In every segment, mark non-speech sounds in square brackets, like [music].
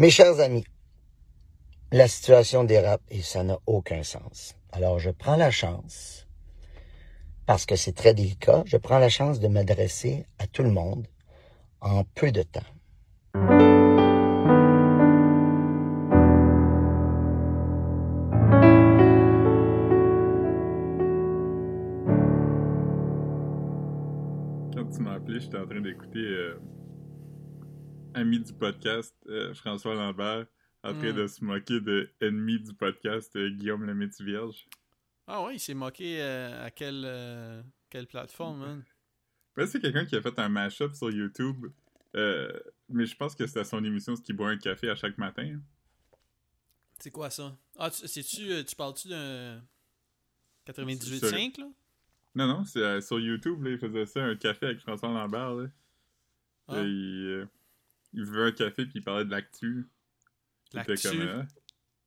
Mes chers amis, la situation dérape et ça n'a aucun sens. Alors je prends la chance, parce que c'est très délicat, je prends la chance de m'adresser à tout le monde en peu de temps. Quand tu m'as appelé, j'étais en train d'écouter euh, ami du podcast, euh, François Lambert, en train Mm. de se moquer de ennemi du podcast, euh, Guillaume le Vierge. Ah ouais, il s'est moqué euh, à quelle, quelle plateforme? Ben, c'est quelqu'un qui a fait un mashup sur YouTube, mais je pense que c'est à son émission ce qui boit un café à chaque matin. C'est quoi ça? Ah, tu, euh, tu parles-tu d'un 98.5, là? Non, non, c'est euh, sur YouTube, là, il faisait ça, un café avec François Lambert. Là. Ah. Euh, il buvait un café puis il parlait de l'actu. L'actu. comme, euh,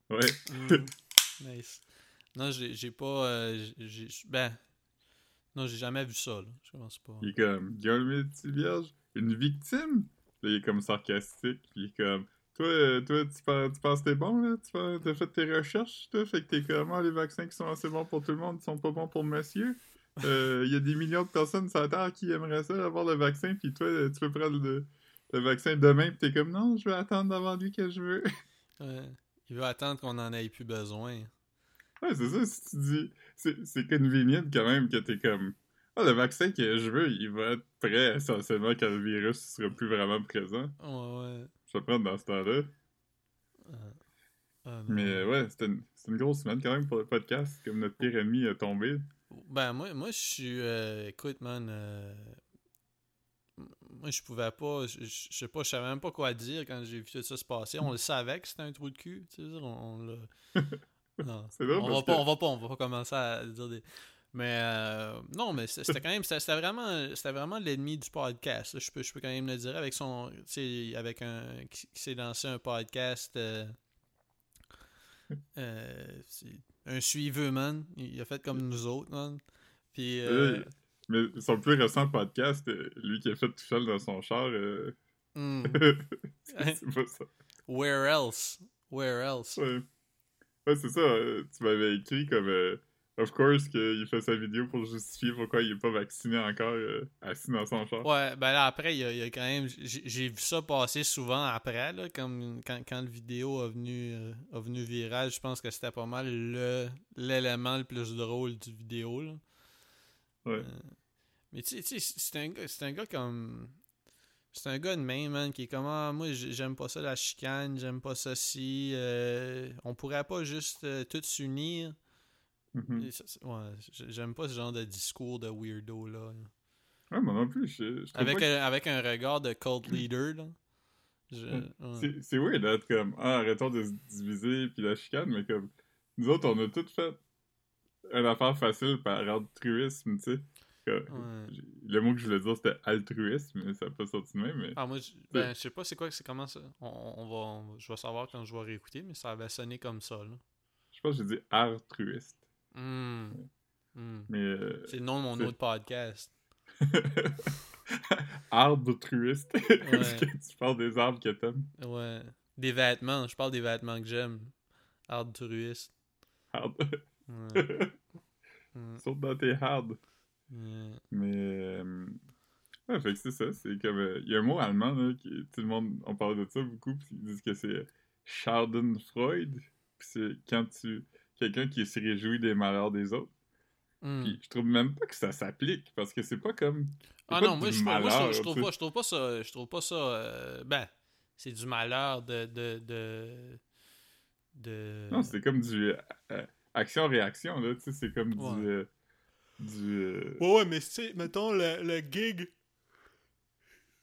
Ouais. Mm. nice. Non, j'ai, j'ai pas... euh, j'ai, ben... Non, j'ai jamais vu ça, là. Je pense pas. Il est comme Guillaume Vierge, une victime? Là, il est comme sarcastique. Puis il est comme Toi, euh, toi tu, penses, tu penses que t'es bon, là? Tu penses- t'as fait tes recherches, toi? Fait que t'es comme Ah, les vaccins qui sont assez bons pour tout le monde sont pas bons pour monsieur. Euh, Il y a des millions de personnes sur la Terre qui aimeraient ça, avoir le vaccin. Puis toi, tu veux prendre le, le vaccin demain. Puis t'es comme Non, je vais attendre d'avoir lui que je veux. [laughs] Ouais. Il veut attendre qu'on en ait plus besoin. Ouais, c'est ça, si tu dis. C'est convenient quand même que t'es comme. Ah, le vaccin que je veux, il va être prêt essentiellement quand le virus sera plus vraiment présent. Ouais, ouais. Je vais prendre dans ce temps-là. Ah, non. Mais euh, ouais, c'était une, une grosse semaine quand même pour le podcast. Comme notre pire ennemi a tombé. Ben, moi, moi je suis. euh, écoute, man. euh, moi, je pouvais pas. Je je- je sais pas, je savais même pas quoi dire quand j'ai vu tout ça se passer. On le savait que c'était un trou de cul. Tu sais, on, on. [laughs] Non. Drôle on va pas, que- on va pas, on va pas commencer à dire des. Mais euh, non, mais c'était quand même, c'était vraiment, c'était vraiment l'ennemi du podcast. là. Je peux, je peux quand même le dire avec son, avec un, qui, qui s'est lancé un podcast, euh, euh, un suiveux man. Il a fait comme nous autres man. Puis Euh, Mais son plus récent podcast, euh, lui qui a fait tout seul dans son char, euh, hmm, [laughs] c'est pas ça. where else, where else? Ouais, ouais c'est ça. euh, tu m'avais écrit comme. euh, of course, qu'il fait sa vidéo pour justifier pourquoi il est pas vacciné encore euh, assis dans son char. Ouais, ben là, après, il y a, il y a quand même. J'ai j'ai vu ça passer souvent après, là, comme quand, quand le vidéo a venu, euh, a venu viral. Je pense que c'était pas mal le l'élément le plus drôle du vidéo. Là. Ouais. Mais tu sais- c'est un, gars- un gars comme. C'est un gars de même, man, qui est comme Ah, moi, j'ai- j'aime pas ça la chicane, j'aime pas ça si. euh, on pourrait pas juste euh, tous s'unir. Mhm. C'est- Ouais, j'aime pas ce genre de discours de weirdo, là. Ouais, moi non plus. Je, je Avec que- un, avec un regard de cult leader, là. Je, ouais. C'est- C'est weird d'être comme Ah, arrêtons de se diviser puis la chicane, mais comme nous autres, on a tout fait une affaire facile par altruisme, tu sais. Ouais. Le mot que je voulais dire c'était altruisme, mais ça n'a pas sorti de même. Mais... Ah, moi, je, ben, je sais pas c'est quoi, c'est comment ça. On, on va, on- je vais savoir quand je vais réécouter, mais ça avait sonné comme ça, là. Je pense que j'ai dit altruiste. Hmm. Hmm. Mais. euh, C'est le nom de mon autre podcast. [laughs] Arbetruiste. [laughs] Est-ce que tu parles des arbres que t'aimes? Ouais. Des vêtements, je parle des vêtements que j'aime. Hard touriste. Hard. Ouais. [laughs] Hmm. Saute dans tes hard. Mais. euh, Ouais, fait que c'est ça. C'est comme. euh, Il y a un mot allemand, là, qui. Tout le monde. On parle de ça beaucoup, puis ils disent que c'est Schadenfreude. Puis c'est quand tu. Quelqu'un qui se réjouit des malheurs des autres. Hmm. Puis je trouve même pas que ça s'applique, parce que c'est pas comme. Ah pas non, moi, je, moi, trouve pas, je trouve pas ça. Je trouve pas ça. euh, ben, c'est du malheur de. de, de, de... Non, c'est comme du. euh, Action-réaction, là. Tu sais, c'est comme Ouais. du. Du. euh, Ouais, ouais, mais tu sais, mettons le, le gig.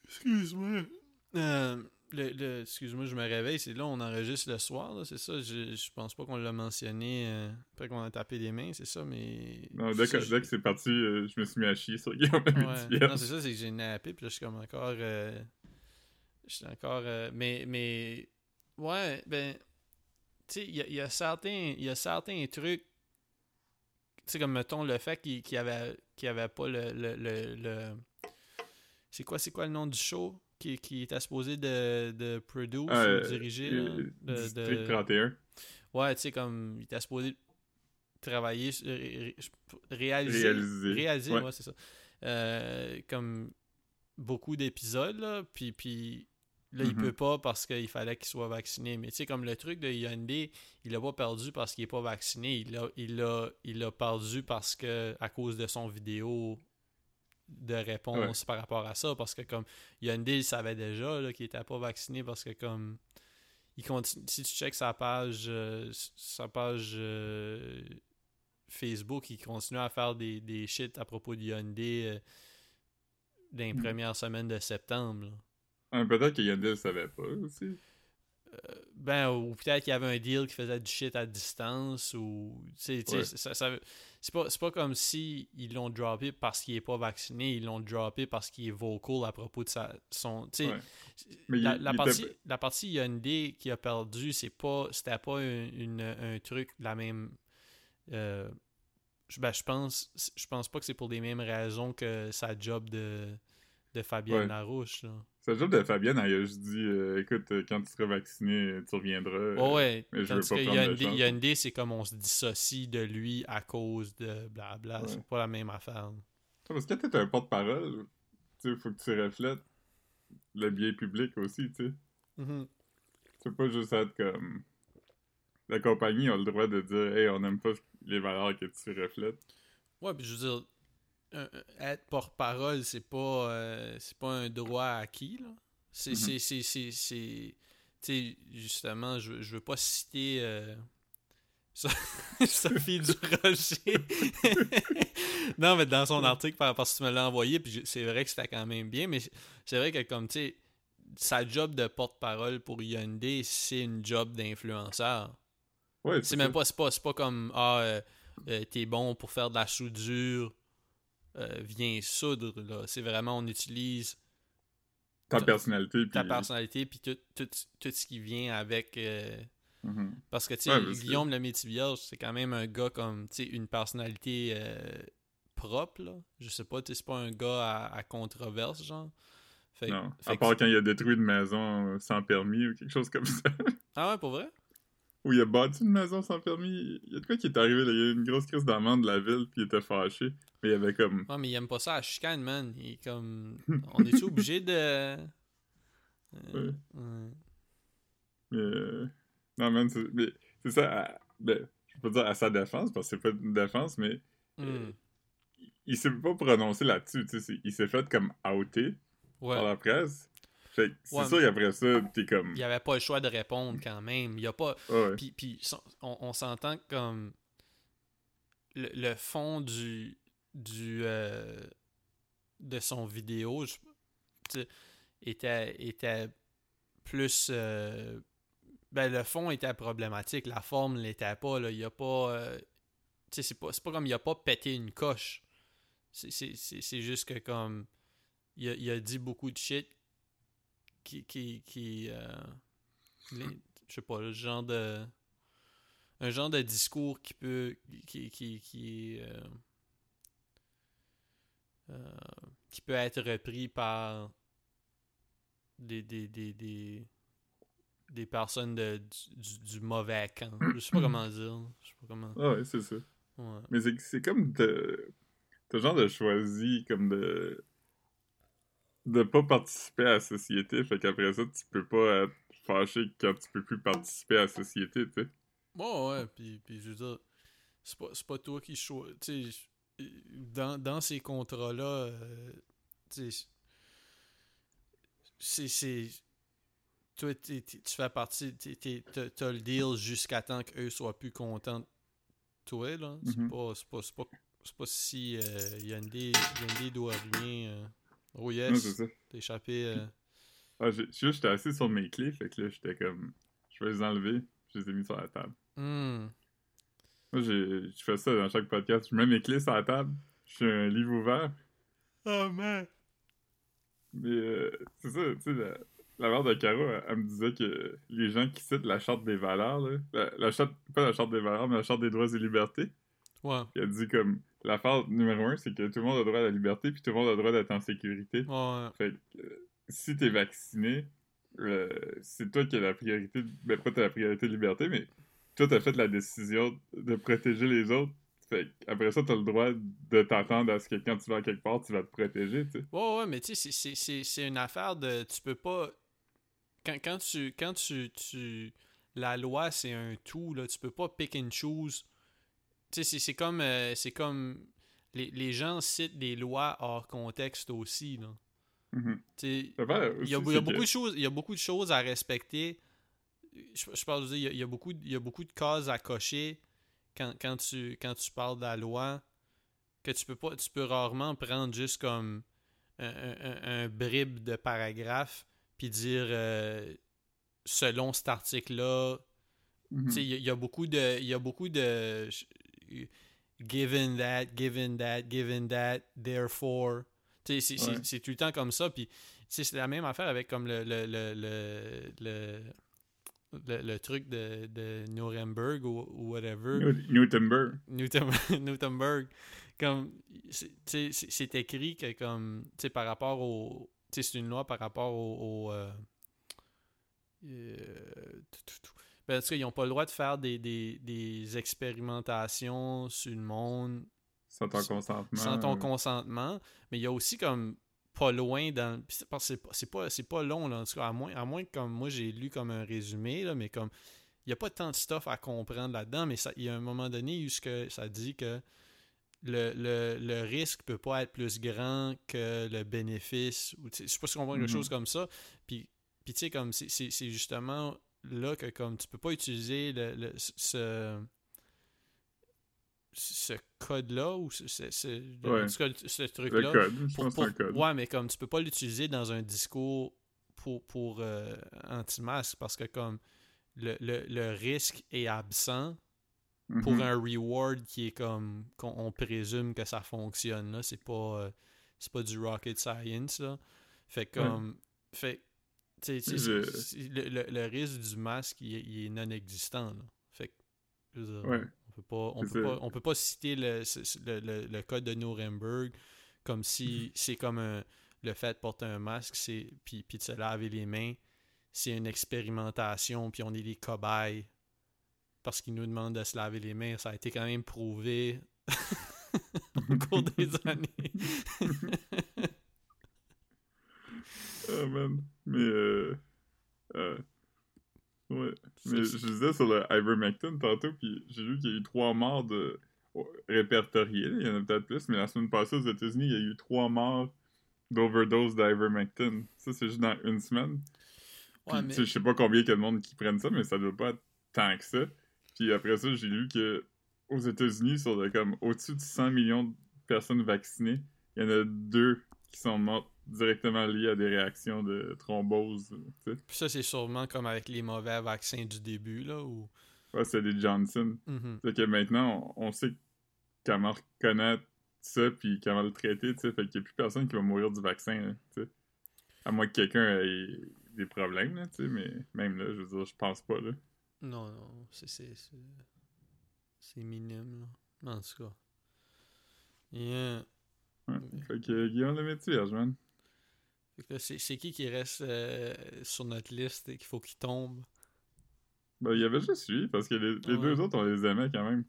Excuse-moi. Euh, le, le- excuse-moi, je me réveille. C'est là, on enregistre le soir, c'est ça. Je, je pense pas qu'on l'a mentionné euh, après qu'on a tapé des mains, c'est ça, mais. Non, dès que, c'est- dès que c'est parti, je me suis mis à chier sur Guillaume Ouais. Non, c'est ça, c'est que j'ai nappé, puis là, je suis comme encore. Je suis encore. mais, mais. Ouais, ben. Tu sais, il y y a certains trucs. Tu sais, comme mettons le fait qu'il qu'il y avait, avait pas le. le, le, le- C'est quoi, quoi le nom du show qui, qui était supposé de, de produire ou euh, diriger. euh, là, de- District de- 31. Ouais, tu sais, comme il était supposé travailler, ré- réaliser. Réaliser. Réaliser, Ouais. ouais, c'est ça. Euh, comme beaucoup d'épisodes, là, puis, puis là, il Mhm. peut pas parce qu'il fallait qu'il soit vacciné. Mais tu sais, comme le truc de Hyundai, il l'a pas perdu parce qu'il est pas vacciné. Il l'a il il perdu parce que, à cause de son vidéo de réponse par rapport à ça. Parce que, comme Hyundai, il savait déjà qu'il était pas vacciné parce que, comme il continue, si tu checkes sa page, euh, sa page euh, Facebook, il continue à faire des, des shit à propos de Hyundai euh, dans les Mm. premières semaines de septembre. là. Ah, Peut-être que Yandel ne savait pas aussi. Ben, ou peut-être qu'il y avait un deal qui faisait du shit à distance, ou. tu sais, tu sais, Ouais. ça- ça- c'est pas, c'est pas comme si ils l'ont droppé parce qu'il est pas vacciné, ils l'ont droppé parce qu'il est vocal à propos de sa, son. Ouais. Mais la, il- la il partie, était- la partie Hyundai qui a perdu, c'est pas, c'était pas un, une- un truc de la même. euh, ben, je pense, je pense pas que c'est pour les mêmes raisons que sa job de, de Fabienne Ouais. Larouche. Là. C'est le job de Fabienne, elle a juste dit euh, écoute, euh, quand tu seras vacciné, tu reviendras. euh, Ouais, mais je veux pas de Hyundai, chance. Hyundai, c'est comme on se dissocie de lui à cause de blabla. Ouais. C'est pas la même affaire. Parce que quand t'es un porte-parole, tu sais, faut que tu reflètes le bien public aussi, tu sais. Mhm. C'est pas juste être comme. La compagnie a le droit de dire, hey, on n'aime pas les valeurs que tu reflètes. Ouais, puis je veux dire, un- être porte-parole, c'est pas, euh, c'est pas un droit acquis, là. C'est, Mhm. c'est, c'est, c'est, c'est- tu sais, justement, je, je veux pas citer euh, [laughs] So- Sophie Durocher. [laughs] non, mais dans son article, par- parce que tu me l'as envoyé, puis c'est vrai que c'était quand même bien, mais c'est vrai que comme, tu sais, sa job de porte-parole pour Hyundai, c'est une job d'influenceur. Ouais, C'est même pas, c'est pas, pas comme Ah, euh, euh, t'es bon pour faire de la soudure, euh, viens soudre. Là. C'est vraiment, on utilise Ta personnalité. Puis... ta personnalité puis tout, tout, tout ce qui vient avec. euh, Mhm. Parce que, tu sais, Ouais, parce que- Guillaume le Métis-Vierge, c'est quand même un gars comme, tu sais, une personnalité euh, propre, là. Je sais pas, tu sais, c'est pas un gars à, à controverse, genre. Fait, Non, fait à part quand il a détruit une maison sans permis ou quelque chose comme ça. Ah ouais, pour vrai? Ou il a bâti une maison sans permis. Il y a de quoi qui est arrivé, là? Il y a eu une grosse crise d'amende de la ville, puis il était fâché. Mais il y avait comme... Ouais, mais il aime pas ça à chicane, man. Il est comme... [laughs] On est obligé de... euh, Ouais. ouais. Mais, euh, Non, man, c'est mais ça. à- Ben, je peux pas dire à sa défense, parce que c'est pas une défense, mais Hmm. il s'est pas prononcé là-dessus. tu sais, Il s'est fait comme outer Ouais. par la presse. Fait c'est Ouais, sûr qu'après ça, t'es comme. Il n'y avait pas le choix de répondre quand même. Il y a pas. Ouais. Puis, puis son- on, on s'entend comme le, le fond du du euh, de son vidéo je- était était plus euh, ben le fond était problématique, la forme l'était pas là. Il y a pas euh, tu sais c'est pas c'est pas comme il a pas pété une coche. C'est juste que comme il a, il a dit beaucoup de shit qui qui qui euh, les- je sais pas, le genre de. Un genre de discours qui peut. qui, qui, qui, euh, euh, qui peut être repris par des. des, des, des, des personnes de, du, mauvais camp. Je sais pas comment dire. Je sais pas comment. Ah ouais, c'est ça. Ouais. Mais c'est c'est comme de. T'as genre de choisi comme de. De pas participer à la société, fait qu'après ça, tu peux pas être fâché quand tu peux plus participer à la société, tu sais. Ouais, ouais, puis, puis je veux dire, c'est pas, pas toi qui choisis. Dans, dans ces contrats-là, euh, tu c'est. toi, t'es- tu fais partie. T'as le deal jusqu'à temps qu'eux soient plus contents de toi, là. C'est Mhm. pas, c'est pas, pas, pas si euh, Hyundai doit rien. euh. Oh Ouais, yes, ça. t'as échappé. euh. Ah, j'étais assis sur mes clés, fait que là, j'étais comme. Je vais les enlever, je les ai mis sur la table. Hmm. Moi, j'ai- je fais ça dans chaque podcast. Je mets mes clés sur la table, je suis un livre ouvert. Oh man! Mais euh, c'est ça, tu sais, la, la mère de Caro, elle, elle me disait que les gens qui citent la charte des valeurs, là, la, la charte, pas la charte des valeurs, mais la charte des droits et libertés, Ouais, elle dit comme l'affaire numéro un, c'est que tout le monde a droit à la liberté, puis tout le monde a droit d'être en sécurité. ouais. Fait que, euh, si t'es vacciné, euh, c'est toi qui as la priorité, ben pas t'as la priorité de liberté, mais toi t'as fait la décision de protéger les autres. Fait après ça, t'as le droit de t'attendre à ce que quand tu vas quelque part, tu vas te protéger, tu sais. Ouais, ouais, mais tu sais, c'est une affaire de. Tu peux pas. Quand, quand tu. Quand tu, tu la loi, c'est un tout, là. Tu peux pas pick and choose. Tu sais, c'est comme. euh, c'est comme. Les, les gens citent des lois hors contexte aussi, là. Il y a, aussi, il y a c'est beaucoup de choses il y a beaucoup de choses à respecter je, je parle de dire, il y a, il y a beaucoup de- il y a beaucoup de cases à cocher quand, quand tu quand tu parles de la loi que tu peux pas tu peux rarement prendre juste comme un, un- un- bribe de paragraphe puis dire euh, selon cet article là Mhm. il y, a- il y a beaucoup de. Il y a beaucoup de. Given that, given that, given that, therefore. C'est- Ouais. tout le temps comme ça. Puis, c'est la même affaire avec comme le. le, le, le, le, le- le truc de, de Nuremberg ou, ou whatever. Newton, Newtonberg. [laughs] Comme, c'est- écrit que, comme, tu sais, par rapport au. C'est une loi par rapport au. au, euh, euh, tout, tout, tout. Ben, en tout cas, ils n'ont pas le droit de faire des, des, des expérimentations sur le monde Sans ton consentement. sans ton euh, consentement. Mais il y a aussi comme pas loin dans. c'est- parce que c'est pas- pas, pas long, là, en tout cas, à moins, à moins que comme moi j'ai lu comme un résumé, là, mais comme il n'y a pas tant de stuff à comprendre là-dedans, mais il y a un moment donné où ce que ça dit que le, le, le risque peut pas être plus grand que le bénéfice. Ou, je sais pas si on voit quelque Mhm. chose comme ça. Puis, puis tu sais, comme c'est justement là que comme tu peux pas utiliser le, le- ce ce code-là ou ce, ce, ce- Ouais. ce truc-là pour- pour-. Ouais, mais comme tu peux pas l'utiliser dans un discours pour, pour euh, anti-masque parce que comme le, le, le risque est absent pour Mhm. un reward qui est comme qu'on on présume que ça fonctionne là, c'est pas euh, c'est pas du rocket science là. Fait comme fait Je- le, le- le risque du masque il, est- il est non existant là. Fait que je veux dire, Ouais. on peut pas on peut pas on peut pas citer le, le, le- le code de Nuremberg comme Mhm. si c'est comme un le fait de porter un masque c'est puis, puis de se laver les mains c'est une expérimentation puis on est des cobayes parce qu'ils nous demandent de se laver les mains ça a été quand même prouvé [laughs] au cours des [laughs] années [laughs] Man. Mais, euh... euh, Ouais. Mais je disais sur le ivermectin tantôt, puis j'ai vu qu'il y a eu trois morts de... répertoriés. Il y en a peut-être plus, mais la semaine passée aux États-Unis, il y a eu trois morts d'overdose d'ivermectin. Ça, c'est juste dans une semaine. Ouais, mais- je sais pas combien il y a de monde qui prennent ça, mais ça doit pas être tant que ça. Puis après ça, j'ai lu que aux États-Unis, sur le, comme au-dessus de 100 millions de personnes vaccinées, il y en a deux qui sont mortes directement liées à des réactions de thrombose. tu sais. Puis ça c'est sûrement comme avec les mauvais vaccins du début là où Ouais, c'est des Johnson. Mhm. Fait que maintenant, on, on sait comment reconnaître ça puis comment le traiter, tu sais. Fait qu'il y a plus personne qui va mourir du vaccin, tu sais. À moins que quelqu'un ait des problèmes, là, tu sais, mais même là, je veux dire, je pense pas, là. non non c'est c'est c'est c'est minime là en tout cas Yeah. Ouais. Fait que euh, Guillaume le métier, man. C'est qui qui reste euh, sur notre liste et qu'il faut qu'il tombe? Ben, il y avait juste lui, parce que les, les Ouais. deux autres, on les aimait quand même.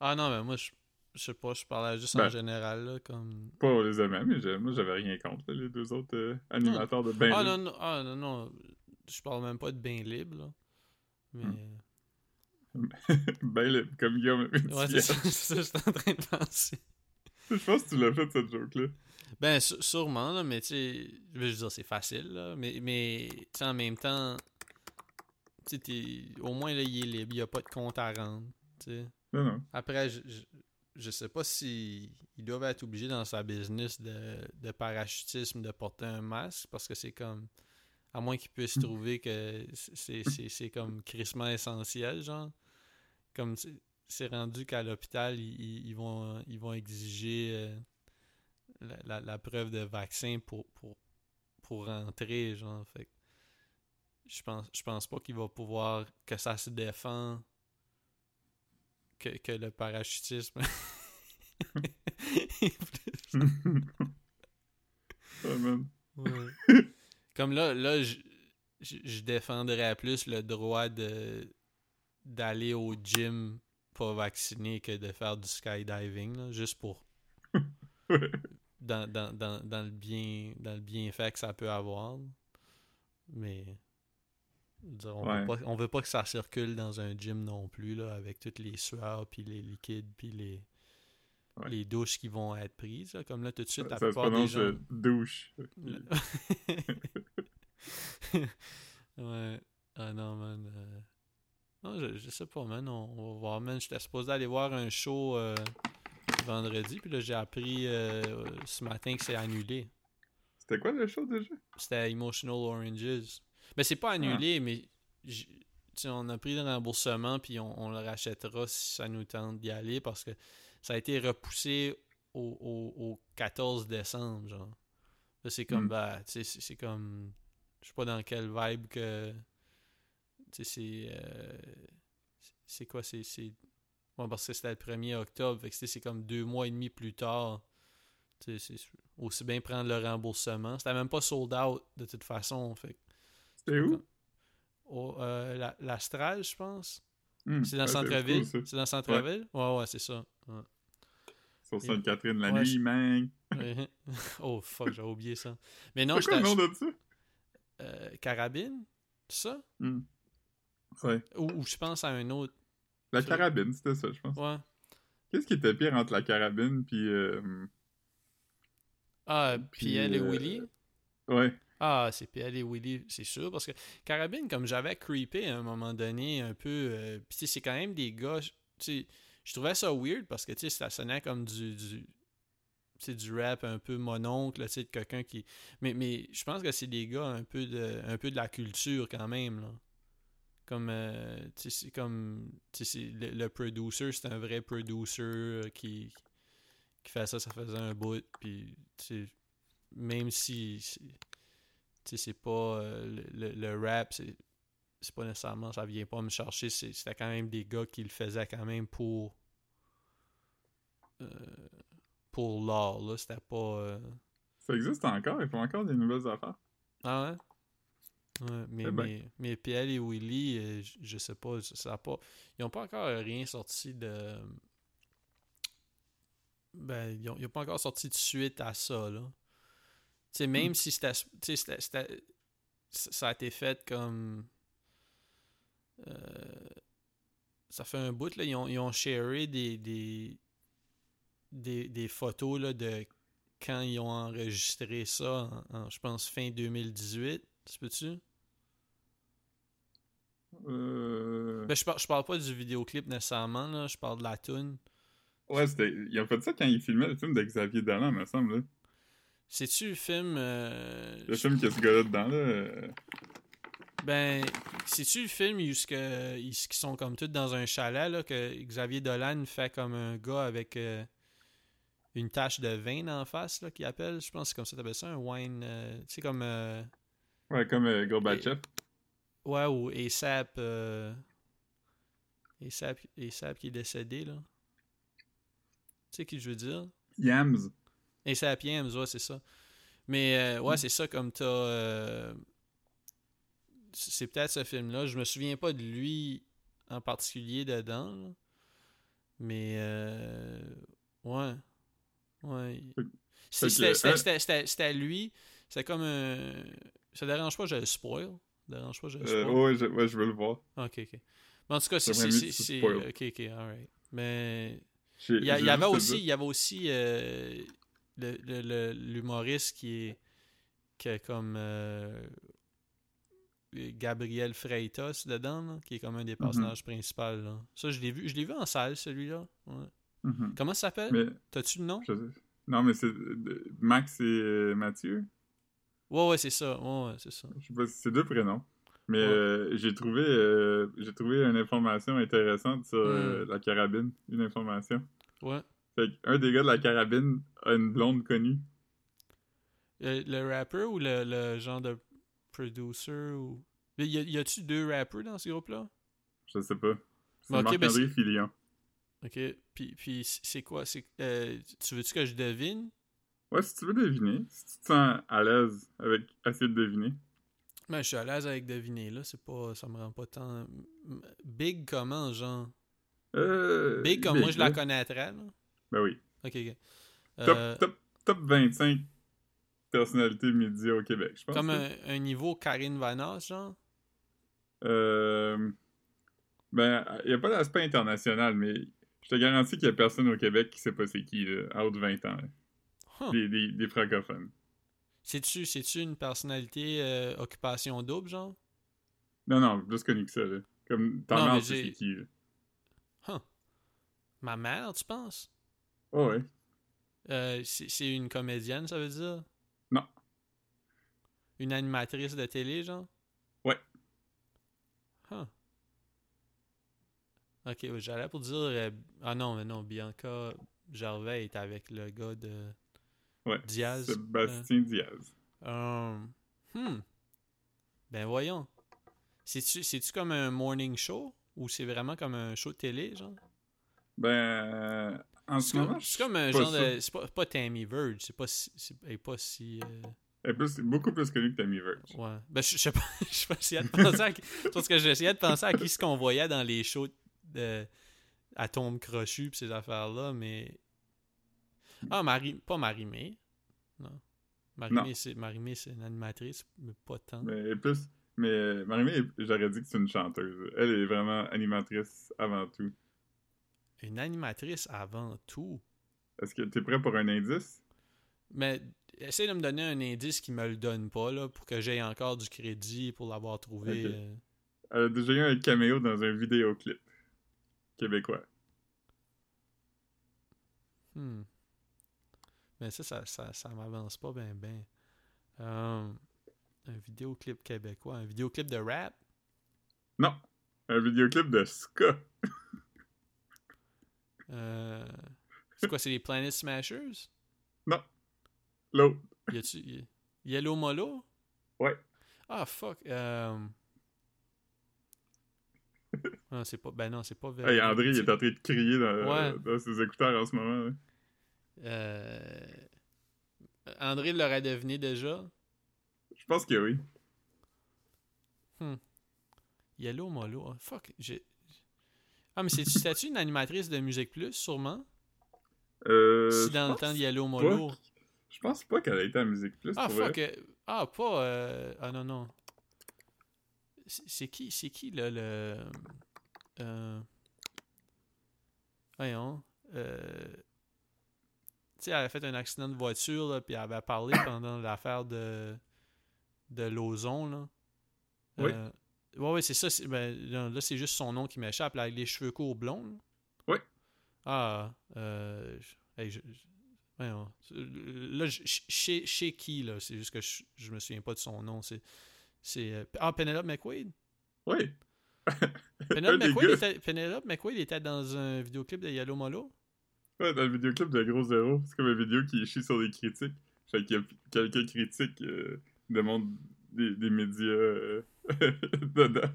Ah non, mais moi, je, je sais pas, je parlais juste Ben. en général, là, comme... Pas on les aimait, mais moi, j'avais rien contre, là, les deux autres euh, animateurs de Ben ah Libre. non, non, ah non, non, je parle même pas de bain libre, là. Mais... Hmm. [laughs] Ben Libre, comme Guillaume Ouais, c'est ça, c'est ça que j'étais en train de penser. Je pense que tu l'as fait, cette joke-là. Ben, sû- sûrement, là, mais tu sais, je veux dire, c'est facile, là, mais, mais tu sais, en même temps, tu sais, au moins, là, il est libre, il n'y a pas de compte à rendre, tu sais. Après, je, je, je sais pas si ils doivent être obligés dans sa business de, de parachutisme de porter un masque parce que c'est comme à moins qu'ils puissent trouver que c'est comme crissement essentiel, genre. Comme c'est- rendu qu'à l'hôpital, ils, vont ils vont exiger euh, la, la- la preuve de vaccin pour, pour, pour rentrer, genre. Fait je pense je pense pas qu'il va pouvoir que ça se défend que, que le parachutisme. [laughs] [laughs] ouais. Comme là, là, je, je, je défendrais plus le droit de d'aller au gym pas vacciné que de faire du skydiving, là, juste pour [laughs] dans, dans, dans, dans le bien dans le bienfait que ça peut avoir. Mais dire, on, Ouais. veut pas, on veut pas que ça circule dans un gym non plus, là, avec toutes les sueurs, puis les liquides, puis les, Ouais. les douches qui vont être prises. là. Comme là, tout de suite, Ça la se plupart des prononce gens... euh, douche. [laughs] [laughs] ouais. Ah non, man. euh, Non, je, je sais pas, man. On, va voir, man. J'étais supposé aller voir un show euh, vendredi, puis là, j'ai appris euh, ce matin que c'est annulé. C'était quoi le show déjà? C'était Emotional Oranges. Mais c'est pas annulé, mais tu sais, on a pris le remboursement, puis on, on le rachètera si ça nous tente d'y aller, parce que ça a été repoussé au, au, au 14 décembre, genre. Là, c'est comme, Hmm. bah, tu sais, c'est comme, je sais pas dans quelle vibe que, c'est, euh, c'est- quoi, c'est, ouais, parce que c'était le 1er octobre, fait que c'est comme deux mois et demi plus tard. C'est aussi bien prendre le remboursement. C'était même pas sold out de toute façon, fait C'était où? au, euh, la, l'Astral, je pense. Hmm, C'est dans le centre-ville. c'est dans le centre-ville? Ouais, ouais, c'est ça. Ouais. Sur Sainte-Catherine la nuit, je- man. Ouais. [laughs] [laughs] oh fuck, j'ai oublié ça. Mais non, quoi le nom de ça? euh, carabine? C'est ça? Hmm. Ouais. Ou, ou je pense à un autre. La carabine, c'était ça, je pense. Ouais. Qu'est-ce qui était pire entre la carabine puis... euh, Ah, Puis, Piel et euh, Willy? Ouais. Ah, c'est Piel et Willy, c'est sûr. Parce que Carabine, comme j'avais creepé à un moment donné, un peu. euh, Puis, tu sais, c'est quand même des gars. Tu sais, je trouvais ça weird parce que, tu sais, ça sonnait comme du. du sais, du rap un peu mononcle, tu sais, de quelqu'un qui. Mais, mais je pense que c'est des gars un peu de, un peu de la culture quand même, là. Comme, euh, tu sais, c'est comme. Tu sais, c'est- le, le producer, c'est un vrai producer euh, qui, qui fait ça, ça faisait un bout. Puis, même si. c'est- tu sais, c'est pas. euh, le, le- rap, c'est. C'est pas nécessairement. Ça vient pas me chercher. C'était quand même des gars qui le faisaient quand même pour. euh, pour l'art, là. C'était pas. Ça existe encore, ils font encore des nouvelles affaires. Ah ouais? Ouais, mais, Eh ben. mais, mais PL et Willy, euh, je, je sais pas, ça, a pas. Ils ont pas encore rien sorti de. Ben, ils ont, ils ont pas encore sorti de suite à ça, là. Tu sais, même si c'était. Ça a été fait comme. euh, ça fait un bout, là. Ils ont, ils ont sharé des. des des, des photos là, de quand ils ont enregistré ça, en, en, je pense fin 2018, tu peux-tu? Euh... Ben, je, par, je parle pas du vidéoclip nécessairement, là, je parle de la tune. Ouais, c'était... Ils ont fait ça quand ils filmaient le film de Xavier Dolan, me semble. Là. C'est-tu le film... euh, Le film qui a ce gars-là dedans, là. euh, Ben, c'est-tu le film où ce que, ils sont comme tous dans un chalet, là, que Xavier Dolan fait comme un gars avec euh, une tache de vin en face, là, qu'il appelle, je pense que c'est comme ça t'appelles ça, un wine, euh, tu sais, comme... Ouais, comme euh, Gorbatchev. Ouais, ou ASAP. Euh... ASAP, ASAP qui est décédé, là. Tu sais qui je veux dire? Yams. ASAP Yams, ouais, c'est ça. Mais euh, ouais, c'est ça, comme t'as. euh, C'est peut-être ce film-là. Je me souviens pas de lui en particulier dedans. là. Mais. Euh... Ouais. Ouais. C'était c'était- c'était- c'était lui. C'est comme un. Ça dérange pas, je le spoil. Ça dérange pas, je le Euh, spoil. ouais, je, ouais, je veux le voir. Ok, ok. Mais en tout cas, c'est. C'est-. Ok, ok, alright. Mais. Il y, a- j'ai il y avait aussi, il y avait aussi euh, le- le- le- l'humoriste qui est, qui est comme euh, Gabriel Freitas dedans, là, qui est comme un des Mhm. personnages principaux. là. Ça, je l'ai vu, je l'ai vu en salle, celui-là. Ouais. Mhm. Comment ça s'appelle? T'as-tu le nom? je Non, mais c'est euh, Max et Mathieu? Ouais, ouais, c'est ça. Ouais, ouais, c'est ça. Je sais pas si c'est deux prénoms. Mais Ouais. euh, j'ai trouvé euh, j'ai trouvé une information intéressante sur euh, Hmm. la carabine. Une information. Ouais. Fait un des gars de la carabine a une blonde connue. Le, le rapper ou le, le genre de producer ou. Mais y a- y a-tu deux rappers dans ce groupe-là? Je sais pas. C'est Ok, ben Marc-André Filion. Ok. Puis, puis c'est quoi? C'est, euh, tu veux-tu que je devine? Ouais, si tu veux deviner, si tu te sens à l'aise avec essayer de deviner. Mais je suis à l'aise avec deviner, là. C'est pas. Ça me rend pas tant. Big comment, genre? Euh, Big comme moi, je la connaîtrais, là. Ben oui. Ok, Euh, top, top 25 personnalités médias au Québec, je pense. comme un, un niveau Karine Vanasse, genre? Euh, ben, il n'y a pas d'aspect international, mais je te garantis qu'il n'y a personne au Québec qui sait pas c'est qui, là, à haut de 20 ans. là. Huh. Des, des, des francophones. C'est-tu c'est-tu une personnalité euh, occupation double, genre? Non, non, plus connu que ça, là. Comme ta mère, tu c'est qui, là. Huh. Ma mère, tu penses? Oh, ouais. Euh, c'est c'est une comédienne, ça veut dire? Non. Une animatrice de télé, genre? Ouais. Huh. Ok, j'allais pour dire. euh, ah non, mais non, Bianca Gervais est avec le gars de Ouais. Diaz. Sébastien Diaz. Euh, hmm. Ben voyons. C'est-tu comme un morning show ou c'est vraiment comme un show de télé, genre? Ben, euh, en ce C'est comme, moment, c'est comme un genre de. C'est pas, pas Tammy Verge, c'est pas si. c'est- pas si. euh, Elle plus- beaucoup plus connue que Tammy Verge. Ouais. Ben, je je [laughs] sais pas. Je sais pas essayé de penser à. Parce que j'essayais de penser à qui ce qu'on voyait dans les shows de Atome Crochu pis ces affaires-là, mais. Ah, Marie. Pas Marie-Mé. Non. Marie-Mé, c'est Marie-Mé, c'est une animatrice, mais pas tant. Mais plus. Mais euh, Marie-Mé, j'aurais dit que c'est une chanteuse. Elle est vraiment animatrice avant tout. Une animatrice avant tout? Est-ce que t'es prêt pour un indice? Mais essaye de me donner un indice qui me le donne pas, là, pour que j'aie encore du crédit pour l'avoir trouvé. Euh. Elle a déjà eu un caméo dans un vidéoclip québécois. Hmm. Mais ça, ça, ça, ça m'avance pas ben ben. Euh, un vidéoclip québécois, un vidéoclip de rap? Non! Un vidéoclip de ska. Euh, c'est quoi, c'est les Planet Smashers? Non. L'autre. Y a-tu y- Yellow Molo? Ouais. Ah fuck. Euh... [laughs] Ah, c'est pas. Ben non, c'est pas Hey, André, il est en train de crier dans, Ouais. dans ses écouteurs en ce moment. là. Euh... André l'aurait deviné déjà? Je pense que oui. Yellow Molo. Ah, fuck. J'ai. Ah, mais c'est- c'était-tu une animatrice de Musique Plus, sûrement? Euh, si dans le temps de Yellow Molo. Je pense pas qu'elle a été à Musique Plus. Ah, fuck. euh, Ah, pas. euh, Ah, non, non. C'est c'est qui, c'est qui, là, le. Euh... Voyons. Euh... Tu sais, elle a fait un accident de voiture, là, puis elle avait parlé [coughs] pendant l'affaire de. de Lozon, là. Oui. Euh, Ouais, ouais, c'est ça. Ben, là, c'est juste son nom qui m'échappe, avec les cheveux courts blonds. là. Oui. Ah, euh. je- hey, je- je- voyons. Là, je- chez, chez qui, là? C'est juste que je, je me souviens pas de son nom. C'est. c'est euh, ah, Penelope McQuaid? Oui. Penelope [laughs] McQuaid, était, Penelope McQuaid était dans un vidéoclip de Yellow Molo? Ouais, dans le vidéoclip de Gros Zéro, c'est comme une vidéo qui chie sur les critiques. Fait qu'il y a quelques critiques euh, de monde des, des médias euh, [laughs] dedans.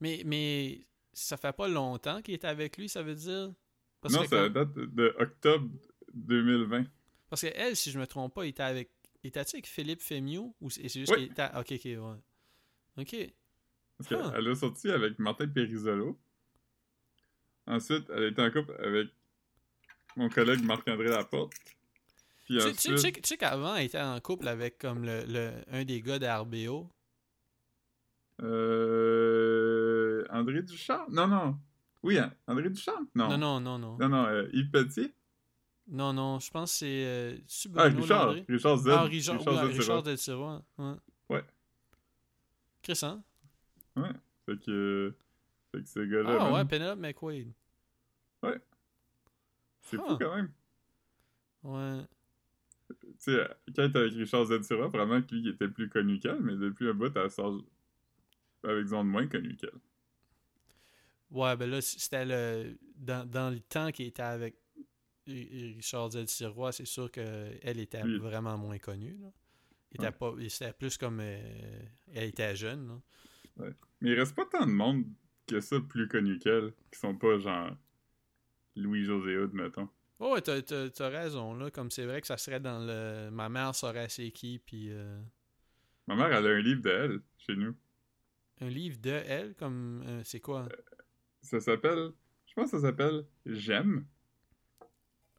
Mais, mais ça fait pas longtemps qu'il était avec lui, ça veut dire? Parce non, que ça comme- date de octobre 2020. Parce que elle, si je me trompe pas, était avec. Était-tu avec Philippe Fémieux? Ou c'est juste Oui. qu'il était. Ok, ok, ouais. Ok. Parce qu'elle a sorti avec Martin Périsolo. Ensuite, elle était en couple avec mon collègue Marc-André Laporte. Puis Tu sais- tu tu sais- tu sais qu'avant, elle était en couple avec comme le, le- un des gars d'RBO. Euh... André Duchamp? Non, non. Oui, hein, André Duchamp? Non. Non, non, non, non. Non, non, euh, Yves Pelletier? Non, non, je pense que c'est. Euh, Ah, Bruno Richard. Landry? Richard Z. Ah, Richard, ouais, Z. Richard Ouais. Ouais. Chris, hein? Fait que... Fait que ce gars-là, Ah, ouais, Penelope McQuaid. C'est Ah. fou quand même. Ouais. Tu sais, quand elle était avec Richard Z. Serra, probablement que lui, il était plus connu qu'elle, mais depuis un bout, elle sort avec du monde moins connu qu'elle. Ouais, ben là, c'était le. Dans, dans le temps qu'il était avec Ri- Richard Sirois, c'est sûr qu'elle était Oui. vraiment moins connue. Là. Il était pas, c'était plus comme. euh, elle était jeune. Là. Mais il reste pas tant de monde que ça plus connu qu'elle, qui sont pas genre Louis-José Hood, mettons. Oh, t'as, t'as- t'as raison, là. Comme c'est vrai que ça serait dans le. Ma mère saurait c'est qui, puis. euh, Ma mère, elle a un livre d'elle, chez nous. Un livre de elle, comme. euh, c'est quoi? Ça s'appelle... Je pense que ça s'appelle J'aime.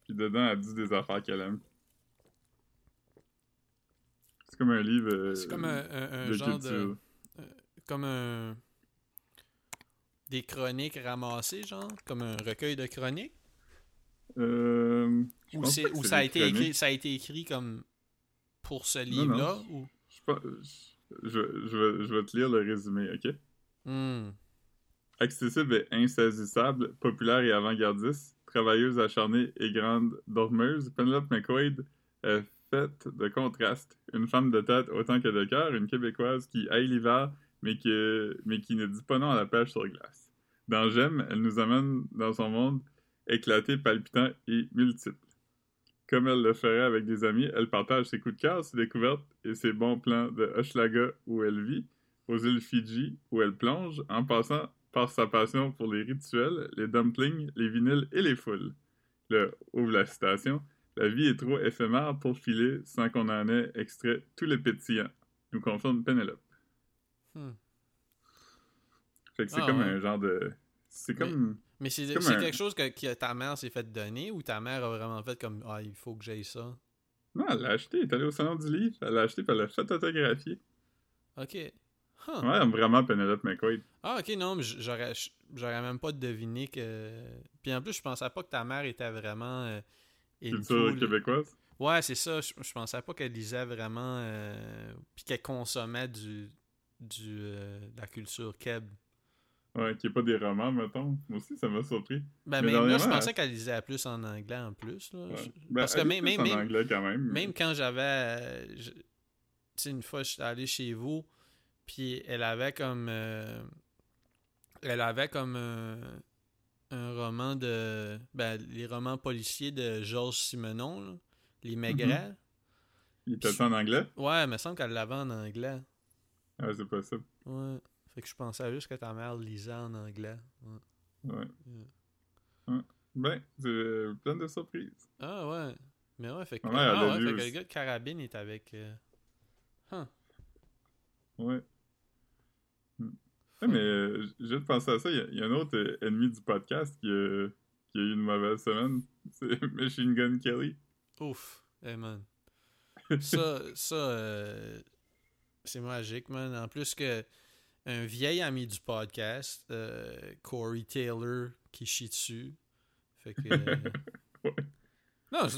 Puis dedans, elle dit des affaires qu'elle aime. C'est comme un livre euh, C'est comme un, un- un de genre culture. de. Comme un. Des chroniques ramassées, genre Comme un recueil de chroniques? Euh, Ou, c'est, que ou ça, a été écrit, ça a été écrit comme. Pour ce livre-là ou... Je, je, je, vais, je vais te lire le résumé, ok? Hmm. Accessible et insaisissable, populaire et avant-gardiste, travailleuse acharnée et grande dormeuse, Penelope McQuaid est faite de contrastes. Une femme de tête autant que de cœur, une Québécoise qui haït l'hiver, mais qui, mais qui ne dit pas non à la pêche sur glace. Dans J'aime, elle nous amène dans son monde éclaté, palpitant et multiple. Comme elle le ferait avec des amis, elle partage ses coups de cœur, ses découvertes et ses bons plans de Hochelaga où elle vit, aux îles Fidji où elle plonge, en passant par sa passion pour les rituels, les dumplings, les vinyles et les foules. Le ouvre la citation. La vie est trop éphémère pour filer sans qu'on en ait extrait tous les pétillants. Nous confirme Penelope. Hmm. Fait que c'est Ah, comme ouais. un genre de. C'est comme. Mais c'est, un- quelque chose que, que ta mère s'est fait donner ou ta mère a vraiment fait comme Ah, il faut que j'aille ça? Non, elle l'a acheté. Elle est allée au salon du livre. Elle l'a acheté puis elle l'a fait autographier. Ok. Huh. Ouais, vraiment Penelope McQuaid. Ah, ok, non, mais j'aurais, j'aurais même pas deviné que. Puis en plus, je pensais pas que ta mère était vraiment. euh, Culture québécoise? Ouais, c'est ça. Je, je pensais pas qu'elle lisait vraiment. euh, Puis qu'elle consommait du. du euh, de la culture keb. Ouais, qui est pas des romans, mettons. Moi aussi, ça m'a surpris. Ben, Mais même là, je pensais qu'elle lisait plus en anglais en plus. Là. Ouais. Je- Ben, Parce que même, même, en même, anglais quand même. mais- Même quand j'avais. euh, je- Tu sais, une fois, j'étais allé chez vous, puis elle avait comme. euh, elle avait comme un, un roman de. Ben, les romans policiers de Georges Simenon, là, Les Maigret. Il était en anglais? Ouais, il me semble qu'elle l'avait en anglais. Ah, c'est possible. Ouais. Fait que je pensais juste que ta mère lisait en anglais. Ouais. Ouais. Yeah. Ouais. Ben, c'est euh, plein de surprises. Ah ouais. Mais ouais, fait que, ah, ouais, lu fait que le gars de carabine est avec. euh, huh. Ouais. Hmm. Ouais, mais euh, j- j'ai de penser à ça. Il y, a- il y a un autre euh, ennemi du podcast qui, a- qui a eu une mauvaise semaine. [laughs] C'est Machine Gun Kelly. Ouf, hey man. [laughs] Ça, ça euh, c'est magique, man. En plus que un vieil ami du podcast, euh, Corey Taylor, qui chie dessus. Fait que. euh, [laughs] Ouais. Non,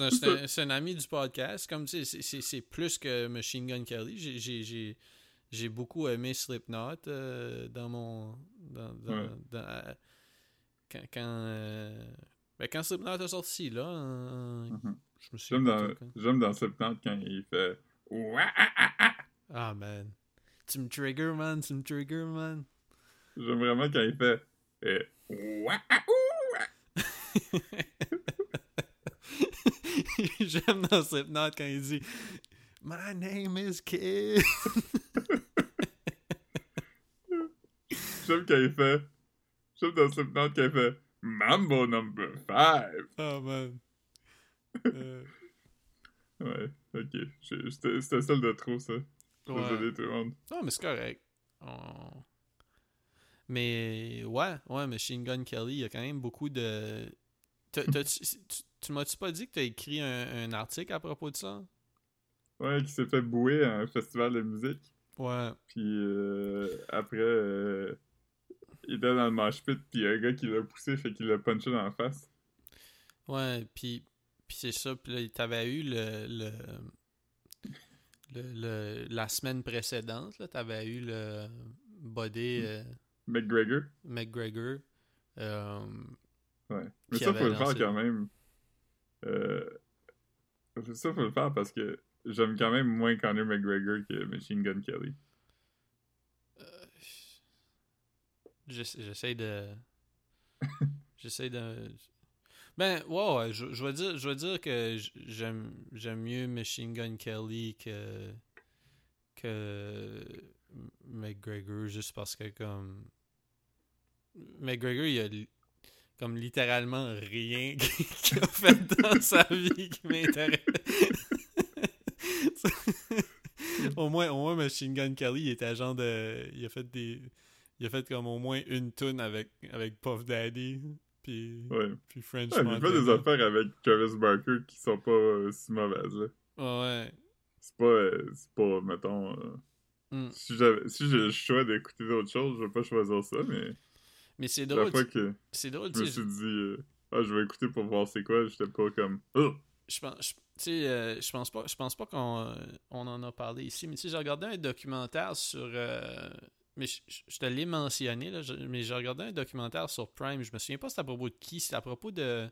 c'est un, ami du podcast. Comme tu sais, c'est- plus que Machine Gun Kelly. J'ai- J'ai j'ai- j'ai beaucoup aimé Slipknot euh, dans mon. Dans, dans- Ouais. dans- euh, quand. Quand, ben, quand Slipknot a sorti, là. Mhm. je me suis J'aime dans, j'aime dans Septembre quand il fait ah, ah, ah. Ah, man. Tu me trigger, man. Tu me trigger, man. J'aime vraiment quand il fait ah. J'aime dans Slipknot quand il dit My name is Kid. [laughs] J'aime quand il fait. J'aime dans Slipknot quand il fait Mambo number 5. Oh, man. [laughs] Euh, Ouais, ok. C'était celle de trop, ça. Ouais. Désolé tout le monde. Non, mais c'est correct. On- Mais ouais, ouais, Machine Gun Kelly, il y a quand même beaucoup de. [laughs] Tu tu m'as-tu pas dit que t'as écrit un, un article à propos de ça? Ouais, qui s'est fait bouer à un festival de musique. Ouais. Puis euh, après, euh, il était dans le mosh pit, puis il y a un gars qui l'a poussé, fait qu'il l'a punché dans la face. Ouais, puis, puis c'est ça. Puis là, t'avais eu le, le, le, le- la semaine précédente, là, t'avais eu le body euh, McGregor. McGregor. euh, Ouais. Mais Qui ça, faut le faire quand même. Euh, ça, faut le faire parce que j'aime quand même moins Conor McGregor que Machine Gun Kelly. euh, j'essa- J'essaie de. [laughs] J'essaie de. Ben, ouais, ouais, je, je dire, que j'aime j'aime mieux Machine Gun Kelly que. que. McGregor, juste parce que, comme. McGregor, il a. comme littéralement rien [laughs] qu'il a fait dans sa vie qui m'intéresse. [laughs] au moins, au moins, Machine Gun Kelly, il était agent de. Il a fait des. Il a fait comme au moins une tune avec, avec Puff Daddy. Puis, Ouais. puis French Ouais, pas des affaires avec Travis Barker qui sont pas euh, si mauvaises, là. Ouais. C'est pas, euh, c'est pas, mettons... euh, Mm. Si j'avais si j'ai le choix d'écouter d'autres choses, je vais pas choisir ça, mais Mais c'est la drôle. fois que C'est drôle, je me suis dit, ah, je vais écouter pour voir c'est quoi, j'étais pas comme, oh! je pense je- tu sais euh, je pense pas je pense pas qu'on euh, on en a parlé ici mais tu sais j'ai regardé un documentaire sur euh, mais je, te l'ai mentionné là, je- mais j'ai regardé un documentaire sur Prime je me souviens pas c'était à propos de qui c'était à propos de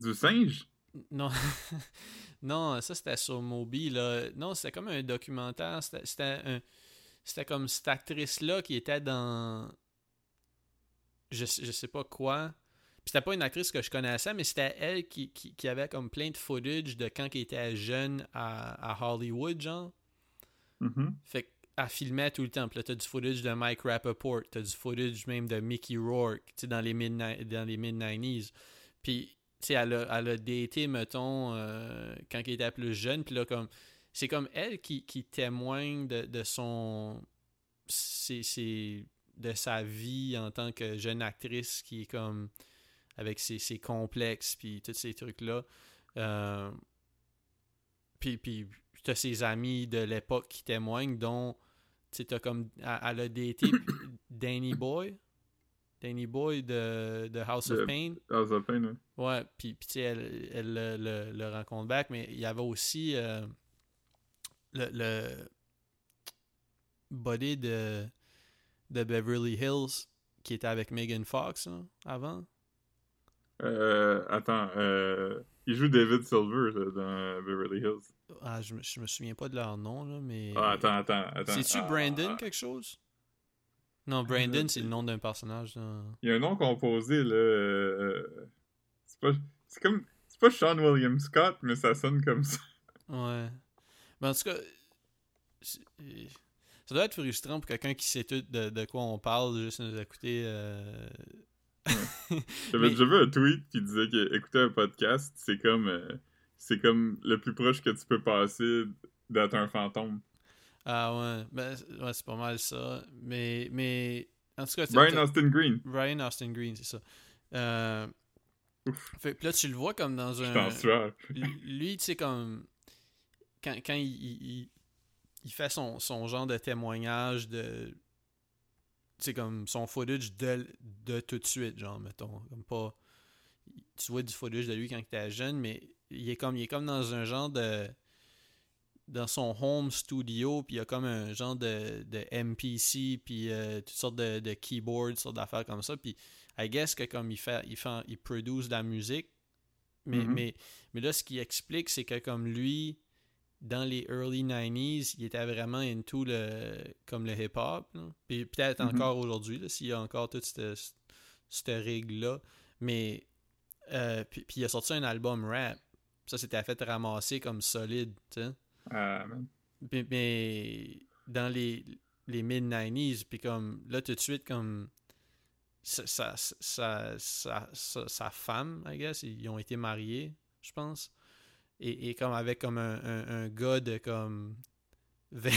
Du singe? non [laughs] non ça c'était sur Moby là non c'était comme un documentaire c'était un- c'était comme cette actrice là qui était dans je, sais- je sais pas quoi puis c'était pas une actrice que je connaissais, mais c'était elle qui, qui, qui avait comme plein de footage de quand elle était jeune à, à Hollywood, genre. Mhm. Fait qu'elle filmait tout le temps. Puis là, t'as du footage de Mike Rappaport, t'as du footage même de Mickey Rourke, tu dans les mid dans les mid-90s. Puis, tu sais, elle a, elle daté, mettons, euh, quand elle était plus jeune. Puis là, comme, c'est comme elle qui, qui témoigne de, de son. C'est, c'est- de sa vie en tant que jeune actrice qui est comme. avec ses, ses complexes, puis tous ces trucs-là. Euh, puis, puis t'as ses amis de l'époque qui témoignent, dont, tu sais, t'as comme, elle, a daté [coughs] Danny Boy, Danny Boy de, de House De- of Pain. Ah, ça peine, ouais. Ouais, puis, puis tu sais, elle, elle le, le- le rencontre back, mais il y avait aussi euh, le, le body de, de Beverly Hills qui était avec Megan Fox avant. Euh, attends, euh, il joue David Silver là, dans Beverly Hills. Ah, je, me, je me souviens pas de leur nom, là, mais. Ah, attends, attends, attends. C'est-tu Ah, Brandon ah, quelque chose? Non, Brandon, c'est le nom d'un personnage. là. Il y a un nom composé, là. euh, c'est pas. C'est comme. C'est pas Sean William Scott, mais ça sonne comme ça. Ouais. Mais en tout cas, ça doit être frustrant pour quelqu'un qui sait tout de, de quoi on parle, juste nous écouter. euh, [laughs] J'avais déjà vu un tweet qui disait que écouter un podcast, c'est comme. euh, c'est comme le plus proche que tu peux passer d'être un fantôme. Ah ouais, ben, ouais, c'est pas mal ça. Mais, mais en tout cas, Brian Austin Green. Ryan Austin Green, c'est ça. Euh, Ouf. fait, puis là, tu le vois comme dans Je un. lui, tu sais, comme. Quand, quand il, il, il- il fait son, son genre de témoignage de. Tu sais, comme son footage de, de tout de suite, genre, mettons. Comme pas. Tu vois du footage de lui quand il était jeune, mais il est comme, il est comme dans un genre de. Dans son home studio, puis il y a comme un genre de, de MPC, puis euh, toutes sortes de, de keyboards, sortes d'affaires comme ça. Puis, I guess que comme il fait, il fait, il produce de la musique, mais, Mhm. mais, mais là, ce qu'il explique, c'est que comme lui, dans les early 90s, il était vraiment into le, comme le hip-hop. Puis peut-être Mhm. encore aujourd'hui, s'il y a encore toute cette, cette règle-là. Mais, euh, puis, puis il a sorti un album rap. Ça, c'était fait ramasser comme solide, tu sais. Ah, man. Mais, mais dans les, les mid-90s, puis comme là, tout de suite, comme sa, sa, sa, sa, femme, I guess, ils ont été mariés, je pense. Et, et comme avec comme un, un, un gars de comme [laughs] 20,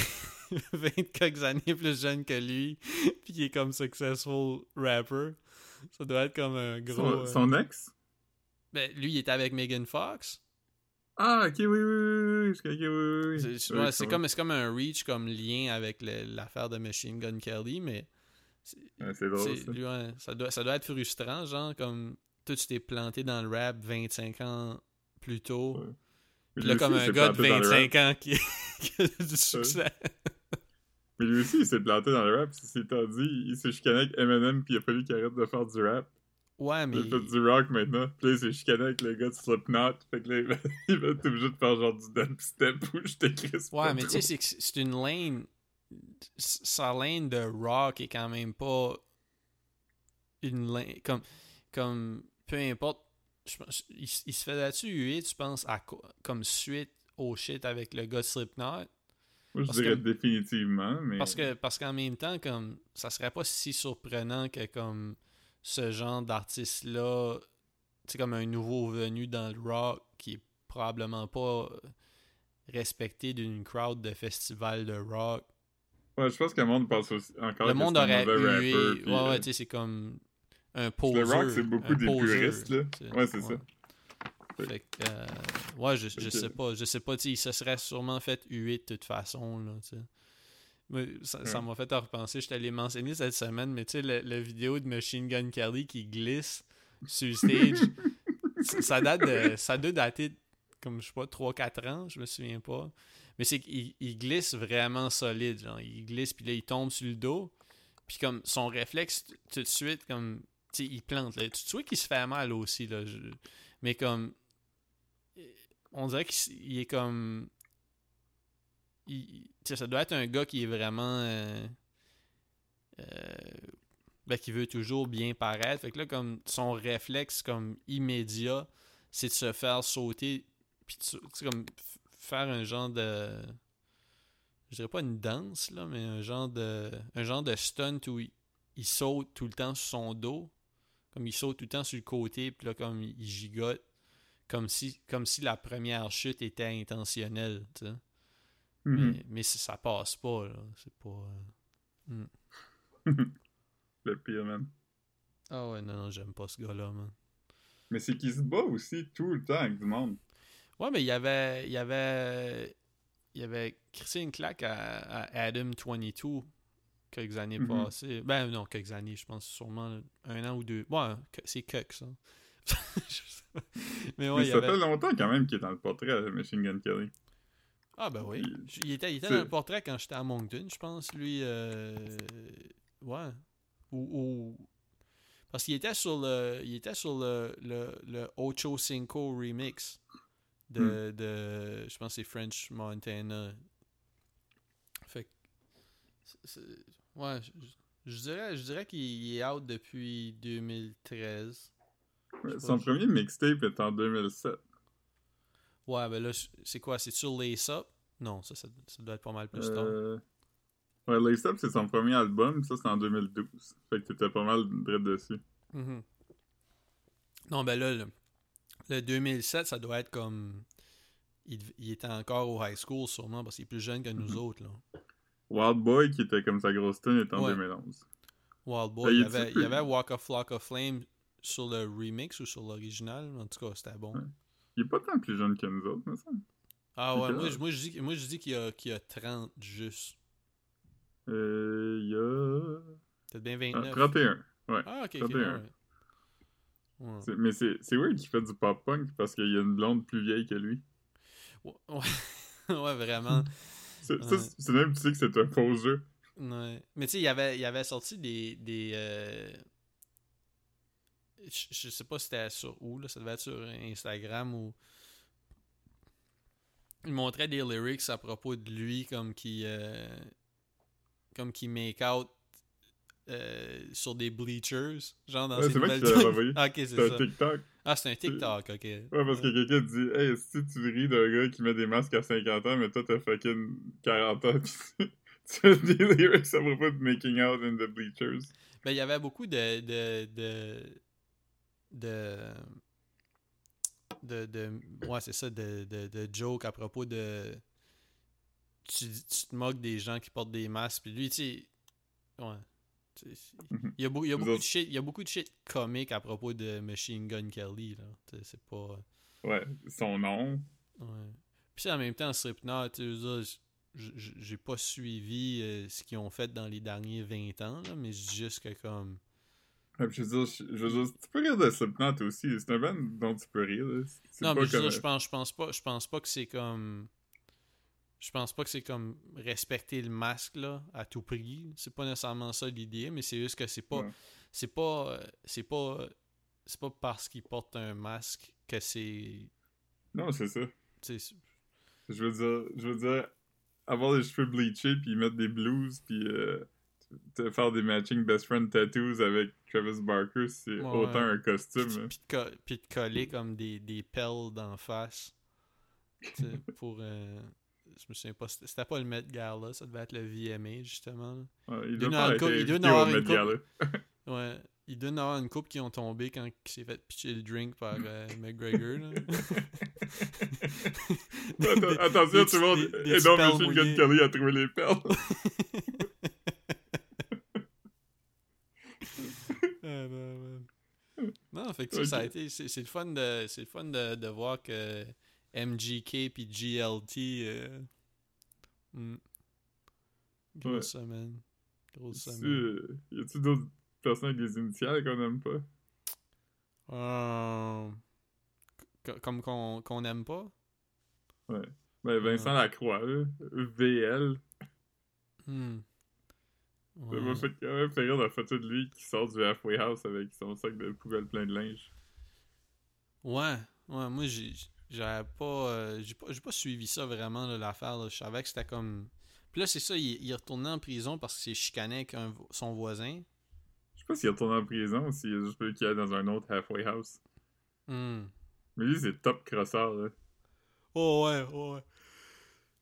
20 quelques années plus jeune que lui, [laughs] puis qui est comme successful rapper. Ça doit être comme un gros. Son, euh, son ex? ben, lui, il était avec Megan Fox. Ah, ok, oui, oui, oui, oui, oui. oui. C'est ouais, c'est comme, c'est comme un reach comme lien avec l'affaire de Machine Gun Kelly, mais c'est- Ouais, c'est drôle, c'est- ça. lui, ça, doit, ça doit être frustrant, genre, comme toi, tu t'es planté dans le rap 25 ans plus tôt. Puis là, comme aussi, un gars de planté dans le rap. 25 ans qui, [laughs] qui a du succès. Mais lui aussi, il s'est planté dans le rap. Étant dit, il s'est chicané avec Eminem, puis il a fallu qu'il arrête de faire du rap. Ouais, mais. Il fait du rock maintenant. Puis là, il s'est chicané avec le gars de Slipknot. Fait que là, il va, [laughs] être obligé de faire genre du dubstep [laughs] ou je te crisse Ouais, mais tu sais, c'est une lane. Sa lane de rock est quand même pas une lane. Comme, comme peu importe. je pense- il, il se fait là-dessus huer, tu penses, à, co- comme suite au shit avec le gars de Slipknot. Moi, je parce dirais que- définitivement, mais. Parce que parce qu'en même temps, comme ça serait pas si surprenant que comme ce genre d'artiste-là, c'est comme un nouveau venu dans le rock qui est probablement pas respecté d'une crowd de festival de rock. Ouais, je pense que le monde pense aussi encore Le monde aurait puis, ouais, ouais, euh, tu sais, c'est comme un poser. Le rock, c'est beaucoup des poser, puristes, là. Ouais, c'est ça. Fait que, euh, ouais, je, je sais pas. Je sais pas, tu sais, il se serait sûrement fait huer de toute façon, là, tu sais. Ça m'a fait repenser, je t'allais mentionner cette semaine, mais tu sais, la vidéo de Machine Gun Kelly qui glisse sur le stage, [laughs] ça- date de. Ça doit dater comme, je sais pas, 3-4 ans, je me souviens pas. Mais c'est qu'il il glisse vraiment solide, genre. Il glisse, puis là, il tombe sur le dos. Puis comme, son réflexe, tout de suite, comme, tu sais, il plante, là. Tu vois qu'il se fait mal aussi, là. je- Mais comme, on dirait qu'il est comme... ça doit être un gars qui est vraiment... euh, euh, ben, qui veut toujours bien paraître. Fait que là, comme son réflexe comme immédiat, c'est de se faire sauter, puis comme faire un genre de... Je dirais pas une danse, là, mais un genre de... Un genre de stunt où il, saute tout le temps sur son dos. Comme il saute tout le temps sur le côté, puis là, comme il gigote comme si, comme si la première chute était intentionnelle. Mhm. Mais, mais ça, ça passe pas, là. C'est pas... euh, [laughs] Le pire, man. Ah ouais, non, non, j'aime pas ce gars-là, man. Mais c'est qu'il se bat aussi tout le temps avec du monde. Ouais, mais il y avait... Il y avait... Il y avait crissé une claque à, à Adam 22 quelques années Mhm. passées. Ben non, quelques années, je pense sûrement un an ou deux. Ouais, c'est ça. [laughs] Je sais pas. mais ouais, Mais il y ça avait... fait longtemps quand même qu'il est dans le portrait Machine Gun Kelly. Ah ben oui. Il- était, il était dans le portrait quand j'étais à Moncton, je pense, lui. euh, Ouais. Ou, ou- Parce qu'il était sur le. Il était sur le, le, le Ocho Cinco remix de, de. Je pense que c'est French Montana. Fait que. c'est- Ouais, je, je dirais, je dirais qu'il est out depuis 2013. Ouais, Je sais Son premier mixtape est en 2007. Ouais, ben là, c'est quoi? C'est sur Lace Up? Non, ça, ça, ça doit être pas mal plus tard. Euh... Ouais, Lace Up, c'est son premier album, ça c'est en 2012. Fait que t'étais pas mal direct dessus. Mhm. Non, ben là, le, le 2007, ça doit être comme. Il, était encore au high school, sûrement, parce qu'il est plus jeune que nous Mhm. autres. Là. Wild Boy, qui était comme sa grosse tune, est en Ouais. 2011. Wild Boy, il y, avait, petit il y peu- avait Walk of Flock of Flame sur le remix ou sur l'original. En tout cas, c'était bon. Ouais. Il est pas tant plus jeune que nous autres, mais ça. Ah ouais, moi, je- moi, je dis, moi, je dis qu'il y a, y a 30 juste. Euh, il y a... Peut-être bien Ah, 29. 31. Ouais. Ah, ok, ok. 31. ouais. Mais c'est c'est weird qu'il fait du pop-punk parce qu'il y a une blonde plus vieille que lui. Ouais, [laughs] ouais, vraiment. [laughs] C'est même, tu sais que c'est un faux jeu. Ouais. Mais tu sais, il y avait, il y avait sorti des. des euh, je, je sais pas si c'était sur où, là, ça devait être sur Instagram ou. Il montrait des lyrics à propos de lui comme qui. euh, comme qui make out euh, sur des bleachers. Genre dans Ouais, c'est moi qui. Ah, c'est un TikTok. Ah, c'est un TikTok, ok. Ouais, parce que quelqu'un dit Hey, si tu ris d'un gars qui met des masques à 50 ans, mais toi t'as fucking 40 ans, [laughs] pis tu as des lyrics à propos de making out in the bleachers. Ben, il y avait beaucoup de. de. de. De. de, de- ouais, c'est ça, de, de, de jokes à propos de. Tu, tu te moques des gens qui portent des masques, puis lui, tu sais. Ouais. Tu sais, Mhm. Il y a, beau- il y a Vous beaucoup de shit, il y a beaucoup de shit comique à propos de Machine Gun Kelly, là. Tu sais, C'est pas. Ouais, son nom. Ouais. Puis en même temps, Slipknot, tu sais, j'ai pas suivi euh, ce qu'ils ont fait dans les derniers 20 ans, là, mais je dis juste que comme. Pis je veux dire, je, je veux dire, tu peux rire de Slipknot aussi. C'est un band dont tu peux rire. Non, mais je, veux comme. dire, je pense, je pense pas, je pense pas que c'est comme. Je pense pas que c'est comme respecter le masque là à tout prix. C'est pas nécessairement ça l'idée, mais c'est juste que c'est pas, Ouais. c'est pas, c'est pas, c'est pas parce qu'il porte un masque que c'est, Non, c'est ça. Je veux dire, je veux dire, avoir les cheveux bleachés, puis mettre des blues, puis euh, te faire des matching best friend tattoos avec Travis Barker, c'est Ouais, autant un costume. puis, hein. puis de co- puis de coller comme des, des pelles d'en face. [laughs] Pour, euh, je me souviens pas, c'était pas le Met Gala, ça devait être le VMA justement. Ouais, il il doit avoir une Gala. [laughs] Ouais. il avoir une coupe qui ont tombé quand il s'est fait pitcher le drink par euh, McGregor. Là. [laughs] Attention, tout le monde. des Et non, Machine Gun. Kelly a trouvé les perles. Ah, non, man. Non, fait que ça, ça a été. C'est le fun de. Le fun de, de voir que MGK puis GLT. Euh, hmm. Grosse Ouais. semaine. Grosse Tu- semaine. Y a-tu d'autres personnes avec des initiales qu'on aime pas? Euh, co- Comme qu'on qu'on aime pas? Ouais. Ben, Vincent Lacroix, là. VL. Hmm. Ça m'a fait quand même fait rire la photo de lui qui sort du halfway house avec son sac de poubelle plein de linge. Ouais, ouais, moi j'ai j'avais pas, euh, j'ai pas pas suivi ça vraiment l'affaire. Je savais que c'était comme. Puis là c'est ça, il, il est retourné en prison parce qu'il s'est chicané avec un son voisin. Je sais pas s'il est retourné en prison ou s'il a juste qu'il aille dans un autre halfway house. Hmm. Mais lui, c'est top crosseur, là. Oh ouais, oh ouais.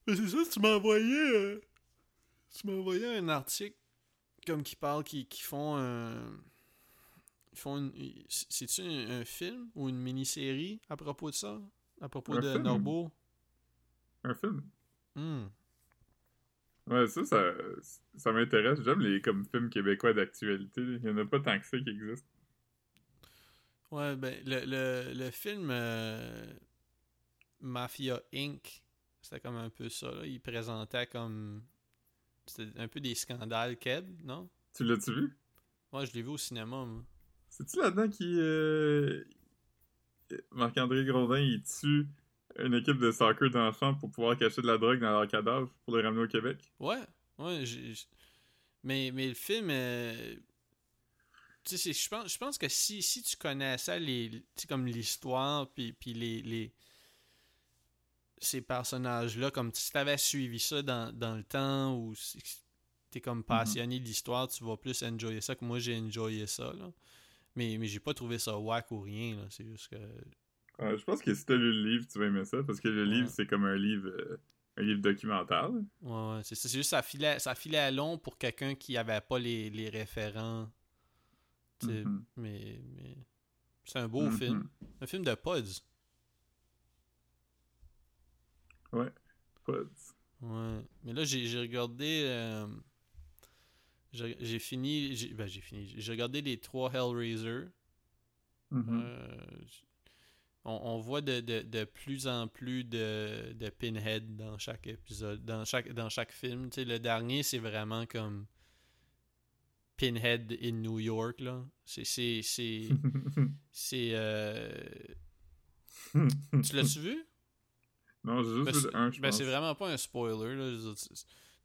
Mais c'est ça, tu m'as envoyé. euh, tu m'as envoyé un article comme qui parle qui, qui font un. Ils font une. C'est-tu un, un film ou une mini-série à propos de ça? À propos Un de film. Norbo? Un film. Hmm. Ouais, ça, ça, ça m'intéresse. J'aime les comme films québécois d'actualité. Il y en a pas tant que ça qui existent. Ouais, ben, le, le, le film euh, Mafia Inc., c'était comme un peu ça. Là. Il présentait comme. C'était un peu des scandales, Keb, non? Tu l'as-tu vu? Moi, je l'ai vu au cinéma, moi. C'est-tu là-dedans qui. euh, Marc-André Grondin, il tue une équipe de soccer d'enfants pour pouvoir cacher de la drogue dans leur cadavre pour les ramener au Québec? Ouais, ouais. j'- Mais, mais le film. euh, Tu sais, je pense, je pense que si, si tu connaissais les, comme l'histoire, puis, puis les, les. Ces personnages-là, comme si t'avais suivi ça dans, dans le temps, ou si t'es comme passionné de l'histoire, tu vas plus enjoyer ça que moi j'ai enjoyé ça, là. Mais, mais j'ai pas trouvé ça whack ou rien. C'est juste que. Ouais, je pense que si t'as lu le livre, tu vas aimer ça, parce que le Ouais. livre, c'est comme un livre, euh, un livre documentaire. là. Ouais, ouais, c'est ça. C'est juste ça filait, ça filait à long pour quelqu'un qui avait pas les, les référents. Mhm. Mais, mais c'est un beau Mhm. film. Un film de Pods. Pas- Ouais. Mais là, j'ai regardé. euh, j'ai fini. j'ai- Ben, j'ai fini. J'ai regardé les trois Hellraiser. Mhm. Euh, on, on voit de, de, de plus en plus de, de Pinhead dans chaque épisode, dans chaque, dans chaque film. Tu sais, le dernier, c'est vraiment comme Pinhead in New York. là. C'est. C'est. C'est. [laughs] c'est, euh, [laughs] Tu l'as-tu vu? Non, j'ai juste Ben, vu c'est- le 1, je ben, pense. c'est vraiment pas un spoiler. Là.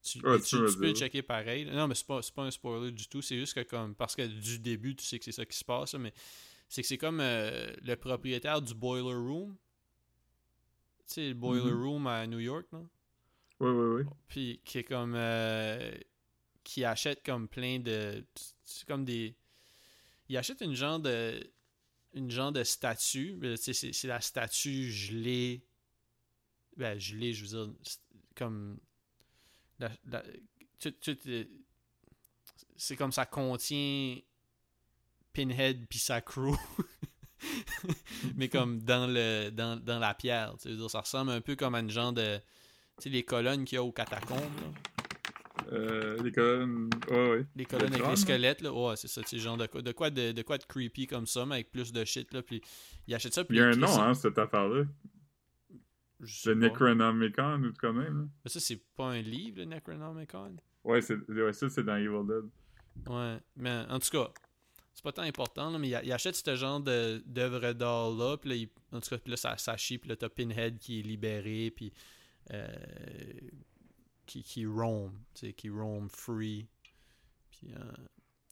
Tu, tu- Ouais, tu- tu peux tu me peux le checker pareil. Non, mais c'est pas, pas un spoiler du tout. C'est juste que comme. Parce que du début, tu sais que c'est ça qui se passe. mais c'est que c'est comme euh, le propriétaire du Boiler Room. Tu sais, le Boiler Mhm. Room à New York, là. Ouais, ouais, ouais. Puis qui est comme. euh, qui achète comme plein de. C'est comme des. Il achète une genre de. Une genre de statue. c'est la statue gelée. Ben, gelée, je veux dire. Comme. la- c'est comme ça contient Pinhead puis sa crew. [laughs] mais comme dans le dans, dans la pierre. tu je veux dire, ça ressemble un peu comme à une genre de. Tu sais, les colonnes qu'il y a aux catacombes. là. Euh, les colonnes. Ouais, ouais. Les colonnes avec les là? squelettes, là. Ouais, c'est ça, tu sais, genre de quoi, de quoi de, de quoi de creepy comme ça, mais avec plus de shit, là. Puis il achète ça, puis Il y a un nom, hein, cette affaire-là. Je Le. Necronomicon ou tout quand même. là. Mais ça, c'est pas un livre, le Necronomicon? Ouais, c'est, ouais, ça, c'est dans Evil Dead. Ouais, mais en tout cas, c'est pas tant important, là, mais il, il achète ce genre de, d'œuvre d'art-là, puis là, il- en tout cas, puis là, ça, ça chie, puis là, t'as Pinhead qui est libéré, puis euh, qui, qui roam, tu sais, qui roam free. Puis, euh,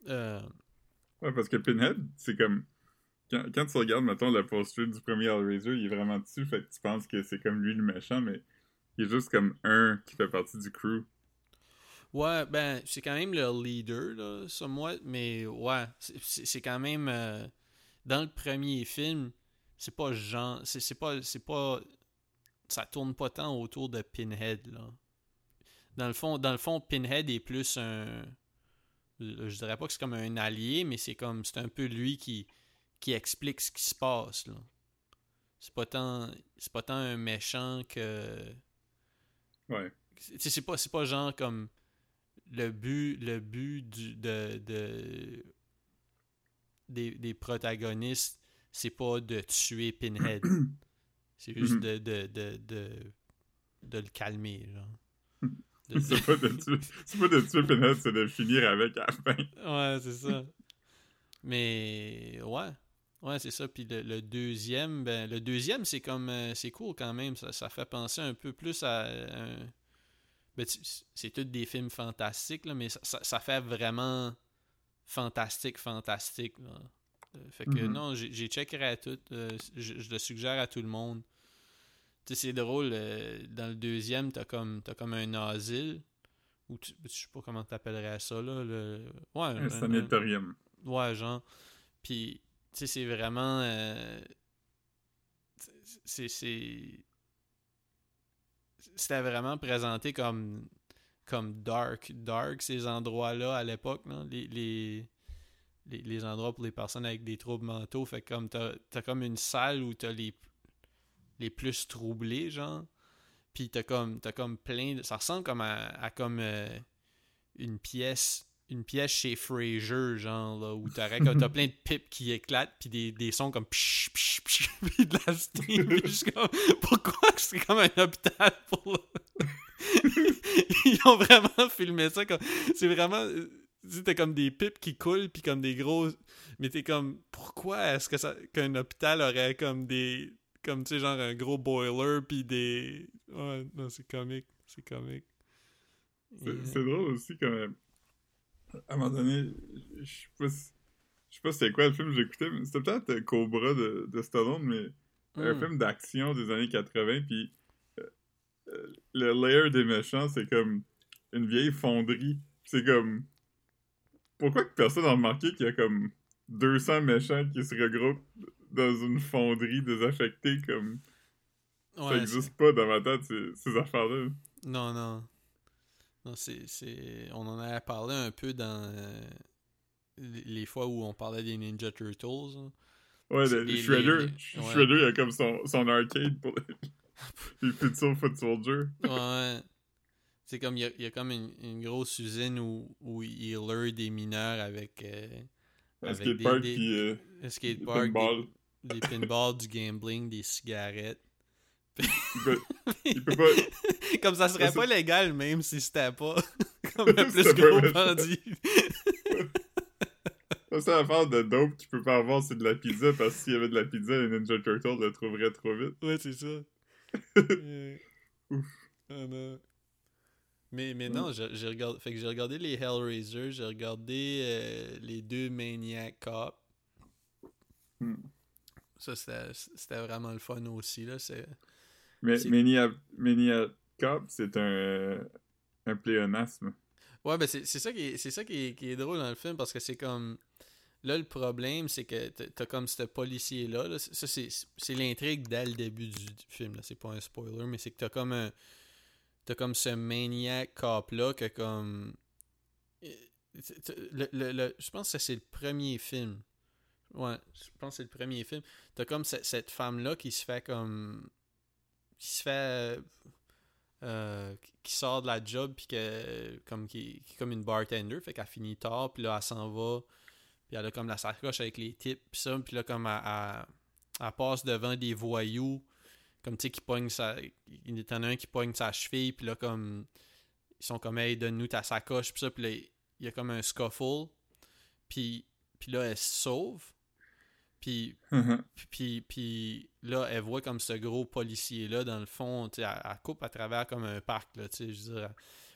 euh, Ouais, parce que Pinhead, c'est comme. Quand, tu regardes, mettons, le poster du premier Hellraiser, il est vraiment dessus, fait que tu penses que c'est comme lui le méchant, mais il est juste comme un qui fait partie du crew. Ouais, ben, c'est quand même le leader, là, somewhat, mais ouais, c'est- quand même. euh, dans le premier film, c'est pas genre. C'est pas. C'est pas. Ça tourne pas tant autour de Pinhead, là. Dans le fond, dans le fond Pinhead est plus un. je dirais pas que c'est comme un allié, mais c'est comme c'est un peu lui qui, qui explique ce qui se passe. Là. C'est pas tant. C'est pas tant un méchant que. Ouais. C'est pas, c'est pas genre comme le but, le but du, de, de- des, des protagonistes, c'est pas de tuer Pinhead. [clears throat] c'est juste Mhm. de, de, de, de, de le calmer, genre. De- [laughs] C'est pas de tuer, c'est pas de tuer Pinhead, c'est de finir avec à la fin. Ouais, c'est ça. Mais ouais. Ouais, c'est ça. Puis le, le deuxième, ben le deuxième, c'est comme euh, c'est cool quand même. Ça, ça fait penser un peu plus à un- ben, c'est tous des films fantastiques, là, mais ça, ça, ça fait vraiment fantastique, fantastique. Là. Euh, Fait que Mhm. non, j'ai checkerai à tout. euh, je, je le suggère à tout le monde. Tu sais, c'est drôle, euh, dans le deuxième, t'as comme, t'as comme un asile. Ou tu, je sais pas comment t'appellerais ça, là. Le... Ouais, Un un- sanatorium. Ouais, genre. Puis, sais, c'est vraiment. euh, c'est. C'était vraiment présenté comme. Comme dark. Dark, ces endroits-là à l'époque. Les, les, les, endroits pour les personnes avec des troubles mentaux. Fait comme t'as as comme une salle où t'as les. Les plus troublés, genre. Puis t'as comme, t'as comme plein de. Ça ressemble comme à, à comme euh, une pièce. Une pièce chez Fraser, genre, là, où t'aurais comme t'as [laughs] plein de pipes qui éclatent, puis des, des sons comme psh, psh, psh, [laughs] puis de la steam, puis je suis comme, [laughs] pourquoi c'est comme un hôpital pour. Ils ont vraiment filmé ça comme. C'est vraiment. Tu sais, t'as comme des pipes qui coulent, puis comme des gros. Mais t'es comme, pourquoi est-ce que ça qu'un hôpital aurait comme des. Comme, tu sais, genre un gros boiler, puis des. Ouais, non, c'est comique. C'est comique. C'est drôle aussi quand même. À un moment donné, je sais pas si- je sais pas c'était quoi le film que j'écoutais, mais c'était peut-être euh, Cobra de, de Stallone, mais un Hmm. film d'action des années 80, puis euh, euh, le layer des méchants, c'est comme une vieille fonderie. C'est comme... Pourquoi que personne n'a remarqué qu'il y a comme 200 méchants qui se regroupent dans une fonderie désaffectée, comme... ça Ouais, existe pas dans ma tête, ces, ces affaires-là? Non, non. Non, c'est. On en avait parlé un peu dans euh, les les fois où on parlait des Ninja Turtles. hein. Ouais, le, les- Shredder, les- ouais. Shredder, il a comme son, son arcade pour les, [laughs] les futurs Foot Soldier. Ouais. C'est comme, il y a, il y a comme une, une grosse usine où, où ils leurrent des mineurs avec... euh, Un avec skatepark, des- puis euh, skatepark, des, pinball. des pinballs, du gambling, des cigarettes. Il peut, il peut pas... [laughs] comme ça serait Ça, pas légal même si c'était pas [laughs] comme [laughs] le plus gros bandit. La seule affaire de dope qu'il peut pas avoir, c'est de la pizza, parce que s'il y avait de la pizza, les Ninja Turtles le trouveraient trop vite. Ouais, c'est ça. Euh, Ouf. ah non. Mais, mais non, j'ai regardé, fait que j'ai regardé les Hellraiser, j'ai regardé euh, les deux Maniac Cop. Hmm. Ça, c'était c'était vraiment le fun aussi. Là. C'est- Mais C'est- un, un pléonasme. Ouais, ben c'est ça, qui est, c'est ça qui, est, qui est drôle dans le film parce que c'est comme. Là, le problème, c'est que t'as- comme ce policier-là. là. Ça, c'est l'intrigue dès le début du, du film. là. C'est pas un spoiler, mais c'est que t'as comme un. T'as comme ce maniac cop-là que comme. euh, le- le- le- je pense que c'est le premier film. Ouais, je pense que c'est le premier film. T'as comme ce- cette femme-là qui se fait comme. Qui se fait. euh, qui sort de la job puis que comme qui, est comme une bartender fait qu'elle finit tard puis là elle s'en va puis elle a comme la sacoche avec les tips puis ça puis là comme elle passe devant des voyous comme tu sais qui pognent sa il y en a un qui pogne sa cheville puis là comme ils sont comme hey donne-nous ta sacoche puis ça puis là il y a comme un scuffle puis puis là elle se sauve puis puis, puis, puis là, elle voit comme ce gros policier-là, dans le fond, tu sais, elle, elle coupe à travers comme un parc, là, tu sais, je veux dire.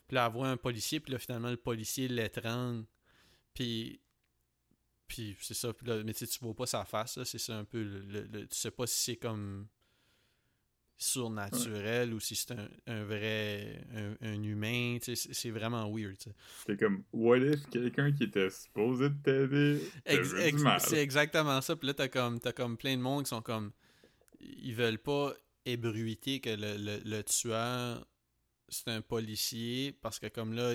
Puis là, elle voit un policier, puis là, finalement, le policier l'étrangle. Puis, puis c'est ça, puis là, mais tu sais, tu vois pas sa face, là, c'est ça un peu, le, le- le- tu sais pas si c'est comme surnaturel ou si c'est un, un vrai, un, un humain, c'est- vraiment weird. C'est comme, what if quelqu'un qui était supposé de t'aider c'est exactement ça. Puis là, t'as comme, t'as comme plein de monde qui sont comme. Ils veulent pas ébruiter que le, le, le tueur, c'est un policier. Parce que comme là,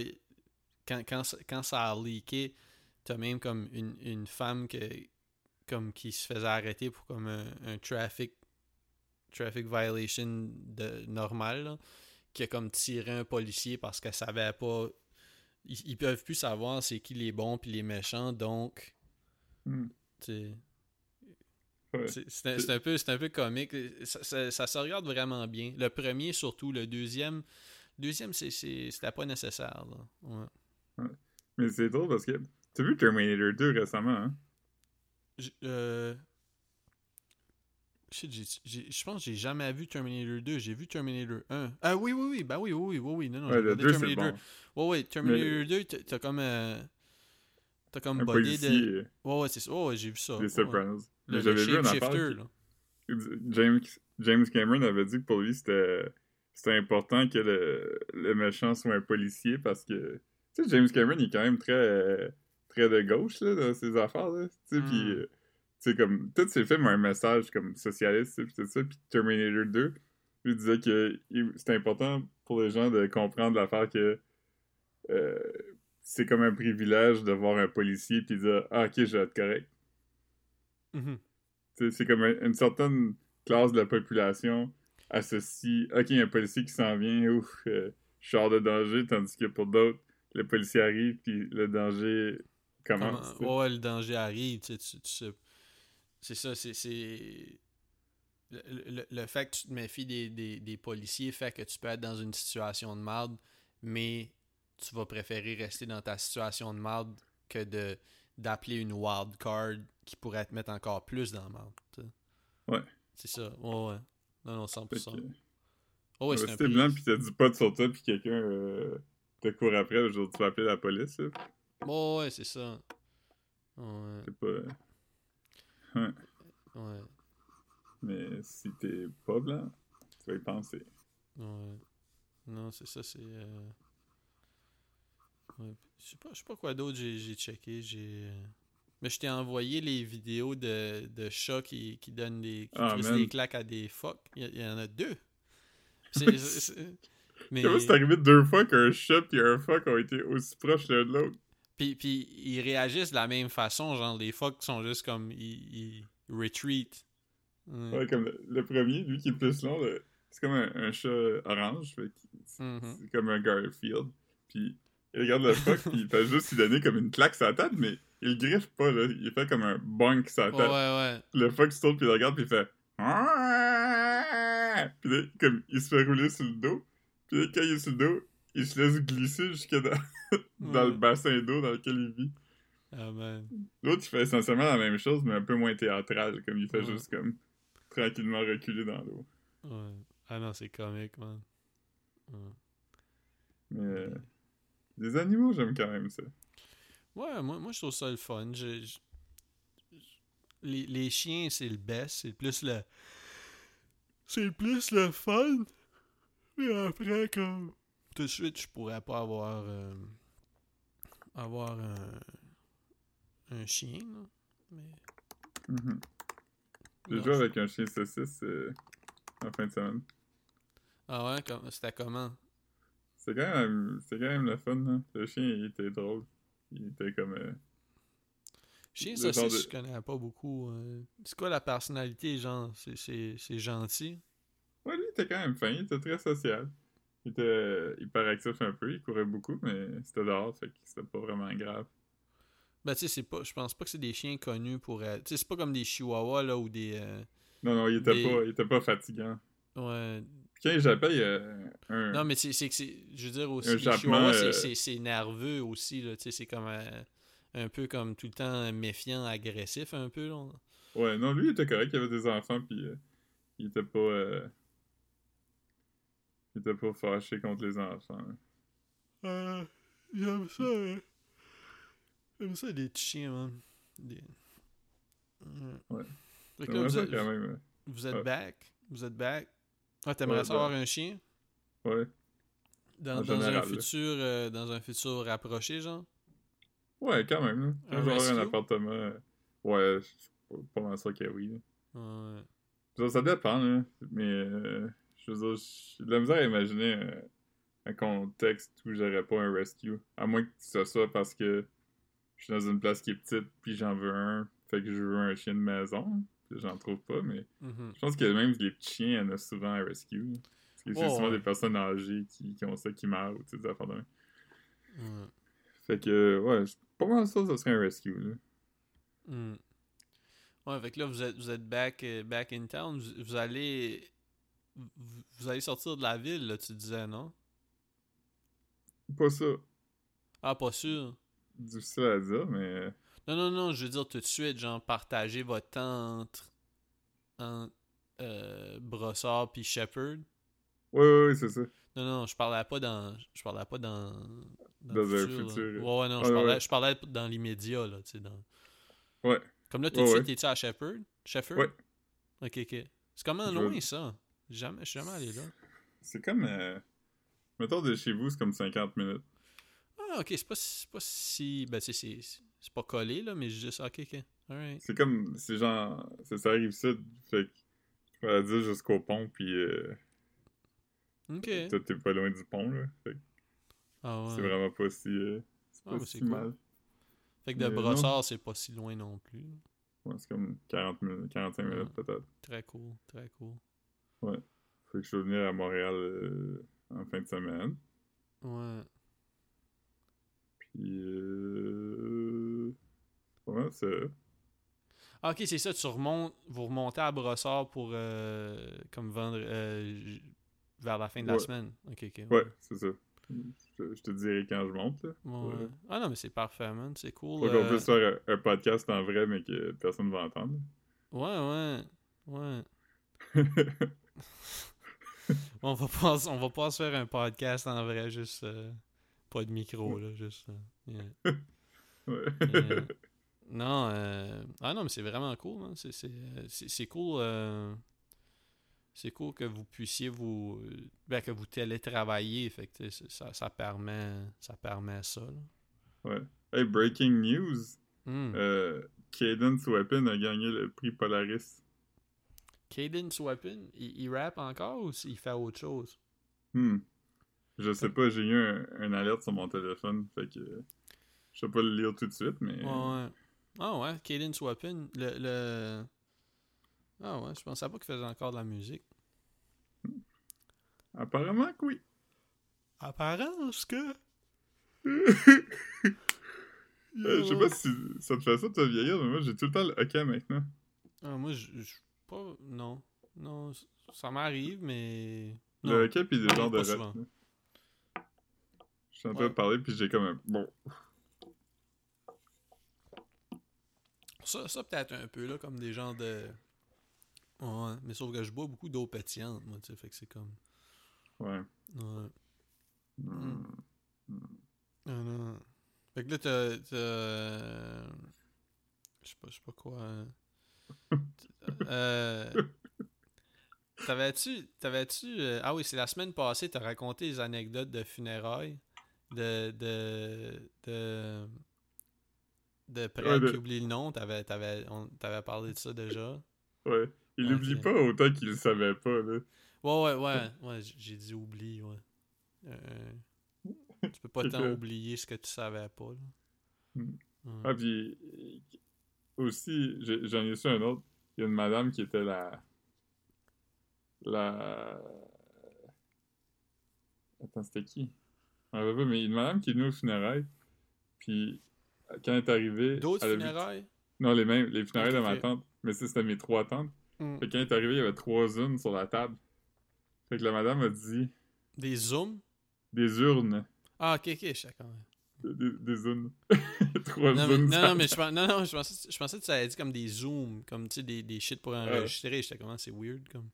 quand, quand, ça- quand ça a leaké, t'as même comme une, une femme que, comme qui se faisait arrêter pour comme un, un traffic traffic violation de normal là, qui a comme tiré un policier parce qu'elle savait pas ils, ils peuvent plus savoir c'est qui les bons puis les méchants donc Hmm. Ouais. c'est un, peu, un peu comique. Ça, ça- ça se regarde vraiment bien. Le premier, surtout. Le deuxième, deuxième c'est, c'est- c'était pas nécessaire. Ouais. Mais c'est drôle parce que. T'as vu Terminator 2 récemment, hein? J- euh, shit, Je pense que j'ai jamais vu Terminator 2. J'ai vu Terminator 1. Ah oui, oui, oui. Ben oui, oui, oui, oui. oui. Non, non, Ouais, j'ai le regardé 2 c'est Terminator. bon. Ouais, ouais. Terminator 2, t'as comme. euh, T'as comme Un policier de. euh, Ouais, ouais, c'est ça. Ouais, ouais, j'ai vu ça. Ouais. Sopranos. Le, J'avais vu un affaire. là. James, James Cameron avait dit que pour lui, c'était c'était important que le, le méchant soit un policier parce que. Tu sais, James Cameron, il est quand même très. euh, très de gauche, là, dans ses affaires, là. Tu sais, Mm. puis. Sais, comme. Tous ses films ont un message comme socialiste, puis tout ça. Puis Terminator 2, lui disait que il- c'était important pour les gens de comprendre l'affaire que. euh, c'est comme un privilège de voir un policier puis dire Ah, ok, je vais être correct. Mhm. Sais, C'est comme un- une certaine classe de la population associe OK, il un policier qui s'en vient, ouf, euh, je suis hors de danger, tandis que pour d'autres, le policier arrive puis le danger commence. Comment- ouais, le danger arrive, tu tu, tu sais. C'est ça, c'est. Le, le- le fait que tu te méfies des, des, des policiers fait que tu peux être dans une situation de merde, mais tu vas préférer rester dans ta situation de merde que de d'appeler une wild card qui pourrait te mettre encore plus dans la merde. Ouais. C'est ça, ouais, ouais. Non, non, Fait 100%. que, Oh, ouais, c'est un blanc puis t'as du pot sur toi puis quelqu'un euh, te court après, aujourd'hui, tu vas appeler la police. là. Oh, ouais, c'est ça. Ouais, C'est pas. Ouais, Mais si t'es pas blanc, tu vas y penser. ouais. Non, c'est ça, c'est. euh, ouais. Je sais pas, je sais pas quoi d'autre j'ai checké. J'ai. euh, Mais je t'ai envoyé les vidéos de, de chats qui, qui donnent des. qui Ah, des claques à des phoques. Il y, il y en a deux. [laughs] Mais. Comment c'est arrivé deux fois qu'un chat et un phoque ont été aussi proches l'un de l'autre? Puis, puis ils réagissent de la même façon, genre les phoques sont juste comme ils, ils retreat. Ouais. Ouais, comme le, le premier, lui qui est le plus long, c'est comme un, un chat orange, c'est Mhm. c'est comme un Garfield. Puis il regarde le phoque, puis il fait juste lui donner comme une claque sur la tête, mais il griffe pas, là. Il fait comme un bonk sur la tête. ouais, ouais. Le phoque se tourne, puis il regarde, puis il fait. Puis là, comme il se fait rouler sur le dos. Puis là, quand il est sur le dos, il se laisse glisser jusque dans, [laughs] dans le bassin d'eau dans lequel il vit. Ah, man. L'autre, il fait essentiellement la même chose, mais un peu moins théâtral, comme il fait Ouais. juste comme tranquillement reculer dans l'eau. Ouais. Ah non, c'est comique, man. Ouais. Mais euh, les animaux, j'aime quand même ça. Ouais, moi, moi je trouve ça le fun. Je- je- Les, les chiens, c'est le best. C'est plus le. C'est plus le fun. Mais après, comme. Tout de suite, je pourrais pas avoir. euh, avoir un. Un chien, là. Mais. Mhm. J'ai joué avec un chien saucisse euh, en fin de semaine. Ah ouais, c'était comment? C'est quand même, c'est quand même le fun, là. Le chien, il était drôle. Il était comme... euh, Chien, de- je connais pas beaucoup. euh. C'est quoi la personnalité, genre? C'est- C'est c'est gentil? Ouais, lui, il était quand même fin. Il était très social. Il était euh, hyperactif un peu. Il courait beaucoup, mais c'était dehors, fait que c'était pas vraiment grave. Ben, tu sais, c'est pas. Je pense pas que c'est des chiens connus pour. être- Tu sais, c'est pas comme des chihuahuas, là, ou des. euh, Non, non, il était, Des- pas, il était pas fatigant. Ouais. Quand il jappait, il y a un... Non, mais c'est c'est que c'est. Je veux dire aussi. Un Les jappement, chihuahuas, c'est- euh, c'est nerveux aussi, là. Tu sais, c'est comme. euh, un peu comme tout le temps méfiant, agressif, un peu, là. Ouais, non, lui, il était correct. Il avait des enfants, puis euh, il était pas... Il était pas fâché contre les enfants. hein. Euh, j'aime ça, hein. J'aime ça, des petits chiens, man. Des... Ouais. Fait que là, J'aimerais vous êtes, quand même. vous êtes Ouais. back? Vous êtes back? Ah, t'aimerais Ouais, ça avoir ben, un chien? Ouais. Dans, un général, futur euh, dans un futur rapproché, genre? Ouais, quand même. Là. Un un appartement... euh, Ouais, je suis pas- pas mal sûr que oui. là. Ouais. Ça, ça dépend, là. Mais... euh, Je veux dire, j'ai de la misère à imaginer un, un contexte où j'aurais pas un rescue. À moins que ce soit parce que je suis dans une place qui est petite, puis j'en veux un, fait que je veux un chien de maison. puis J'en trouve pas, mais Mhm. je pense que même les petits chiens, en a souvent un rescue. Parce que c'est souvent ouais. des personnes âgées qui, qui ont ça, qui meurent, ou tu sais, des affaires de même. Fait que, ouais, pas mal ça, ça serait un rescue, là. Hmm. Ouais, fait que là, vous êtes, vous êtes back, euh, back in town. Vous, vous allez. Vous, allez sortir de la ville, là, tu disais, non? Pas ça. Ah, pas sûr. Difficile à dire, mais. Non, non, non, je veux dire tout de suite, genre, partager votre temps entre. entre euh, Brossard puis Shepard. Ouais, ouais, ouais, c'est ça. Non, non, je parlais pas dans. Je parlais pas dans. Le futur. Ouais, ouais, non, je, ouais. parlais, je parlais dans l'immédiat, là, tu sais. Dans... Ouais. Comme là, tout Ouais, de suite, t'es-tu à Shepard? Shepard? Ouais. Ok, ok. C'est comment loin, ça? Jamais, je suis jamais allé là. C'est comme. euh, Mettons de chez vous, c'est comme 50 minutes. Ah, ok, c'est pas, pas si. Ben, c'est, c'est, pas collé, là, mais ça, ok, ok. Alright. C'est comme. C'est genre. Ça, ça arrive ça. Fait que. Je vais dire jusqu'au pont, puis. Euh, Ok. toi, t'es pas loin du pont, là. Fait que Ah, ouais. c'est vraiment pas si. euh, c'est Ah, pas si c'est cool. mal. Fait que de Mais brossard, c'est pas si loin non plus. Ouais, c'est comme 40 minutes, 45 minutes Ouais. peut-être. Très cool, très cool. Fait que je vais venir à Montréal euh, en fin de semaine. Ouais. Puis. Euh... Mal ça? Ah, ok, c'est ça, tu remontes, vous remontez à brossard pour. euh, comme vendre. euh, vers la fin de la Ouais. semaine. Ok, ok. Ouais, c'est ça. Je, je te dirai quand je monte, là. Ouais. Ouais. Ah non, mais c'est parfait, man. C'est cool. Faut qu'on euh, puisse faire un, un podcast en vrai, mais que personne ne va entendre. Ouais, ouais. Ouais. [laughs] [laughs] On va pas, on va pas se faire un podcast en vrai, juste euh, pas de micro, là, juste. euh, yeah. Ouais. Euh, non, ah non, mais c'est vraiment cool, hein. c'est, c'est, c'est, c'est cool, c'est cool que vous puissiez vous, ben, que vous télétravaillez, fait que ça, ça permet, ça permet ça. Là. ouais. Hey, breaking news. Euh, Cadence Weapon a gagné le prix Polaris. Cadence Weapon, il, il rappe encore ou il fait autre chose? Hmm. Je sais pas, j'ai eu un, un alerte sur mon téléphone, fait que je sais pas le lire tout de suite, mais Ouais, ouais. Ah ouais, Cadence Weapon, le, le... Ah ouais, je pensais pas qu'il faisait encore de la musique. apparemment que oui. Apparence que... [laughs] Je sais pas si ça te fait ça de te vieillir, mais moi j'ai tout le temps le hockey maintenant. Ah, moi, je je- pas... Non. Non, ça m'arrive, mais... Le Non. hockey pis des genres de. Je suis en train de parler puis j'ai comme un... Bon, Ça, ça peut-être un peu, là, comme des genres de... Ouais, mais sauf que je bois beaucoup d'eau pétillante, moi, tu sais, fait que c'est comme... ouais. Ouais. Hmm. Ah non. Fait que là, t'as. t'as- Je sais pas, je sais pas quoi. Euh. T'avais-tu. T'avais-tu. euh, Ah oui, c'est la semaine passée, t'as raconté les anecdotes de funérailles. De. De. De. De prêtre Ouais, de- qui oublie le nom. T'avais, t'avais, on- t'avais parlé de ça déjà? Ouais. Il Ok. oublie pas autant qu'il le savait pas, là. Ouais, ouais, ouais. Ouais, j'ai dit oublie, ouais. Euh, tu peux pas [laughs] tant oublier ce que tu savais pas, là. Hmm. Ah, puis aussi, j'en ai su un autre. Il y a une madame qui était la. La. Attends, c'était qui? Je me rappelle pas, mais une madame qui est venue aux funérailles. Puis, quand elle est arrivée. D'autres a vu- funérailles? Non, les mêmes, les funérailles de ma tante. Mais ça, c'était mes trois tantes. Mm. Fait que quand elle est arrivée, il y avait trois urnes sur la table. Fait que la madame a dit Des zooms? des urnes. Ah, ok, ok, même. Des, des urnes. [laughs] trois Non, mais, non, mais je, non, non, je, pensais, je pensais que ça allait dit comme des zooms, comme tu sais, des, des shit pour enregistrer. J'étais comme, ah, c'est weird, comme.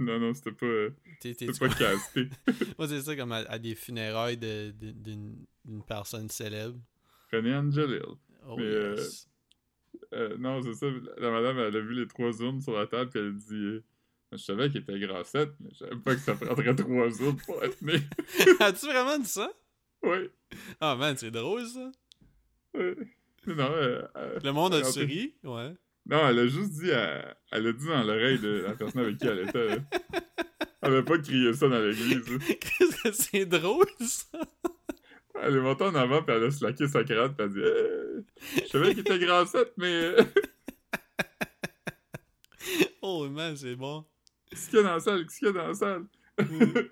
Non, non, c'était pas, euh, c'était pas casté. [laughs] Moi, c'est ça, comme à, à des funérailles de, de- d'une, d'une personne célèbre. René Angelil. Oh, Mais, euh, yes. Euh, non, c'est ça. La madame, elle a vu les trois urnes sur la table, puis elle a dit Je savais qu'il était grassette, mais je savais pas que ça prendrait [laughs] trois urnes pour être né. As-tu vraiment dit ça? Ouais. Ah, man, c'est drôle, ça. Mais non, euh, euh, Le monde a Alors, ri, ouais. Non, elle a juste dit, à... elle a dit dans l'oreille de la personne avec qui elle était. Elle avait pas crié ça dans l'église. [laughs] que c'est drôle, ça? Elle est montée en avant, puis elle a slacké sa cravate, puis elle a dit Je savais qu'il était grand 7, mais. Oh, man, c'est bon. Qu'est-ce qu'il y a dans la salle? Qu'est-ce qu'il y a dans la salle? [laughs]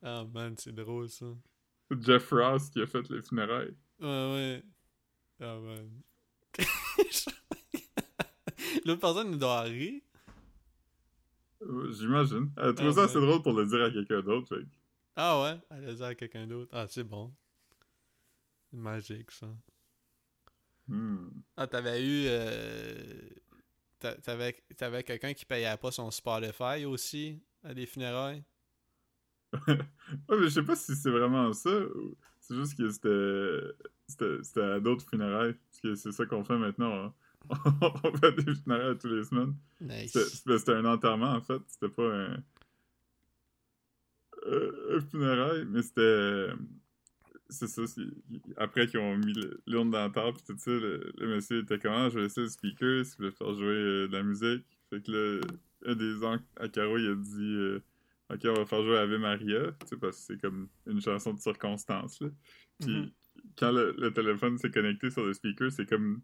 Ah, man, c'est drôle, ça. C'est Jeff Ross qui a fait les funérailles. Ouais, ouais. Ah, man. [laughs] L'autre personne, il doit rire. Euh, J'imagine. Elle a trouvé Ah, ça ouais. assez drôle pour le dire à quelqu'un d'autre. fait Ah, ouais? Elle a dit à quelqu'un d'autre. Ah, c'est bon. C'est magique, ça. Hmm. Ah, t'avais eu. euh, t'a- T'avais t'avais quelqu'un qui payait pas son Spotify aussi à des funérailles? Ouais, mais je sais pas si c'est vraiment ça. ou C'est juste que c'était. C'était à d'autres funérailles. Parce que c'est ça qu'on fait maintenant. hein. [laughs] On fait des funérailles tous les semaines. Nice. C'était un enterrement en fait. C'était pas un. euh, un funérail, mais c'était. C'est ça. Après qu'ils ont mis l'urne dans la table pis tout ça, le, le monsieur était comme Ah, je vais laisser le speaker si vous voulez faire jouer euh, de la musique. Fait que là, un des oncles à Caro, il a dit euh, Ok, on va faire jouer Ave Maria, tu sais, parce que c'est comme une chanson de circonstance. Là. Puis Mhm. quand le, le téléphone s'est connecté sur le speaker, c'est comme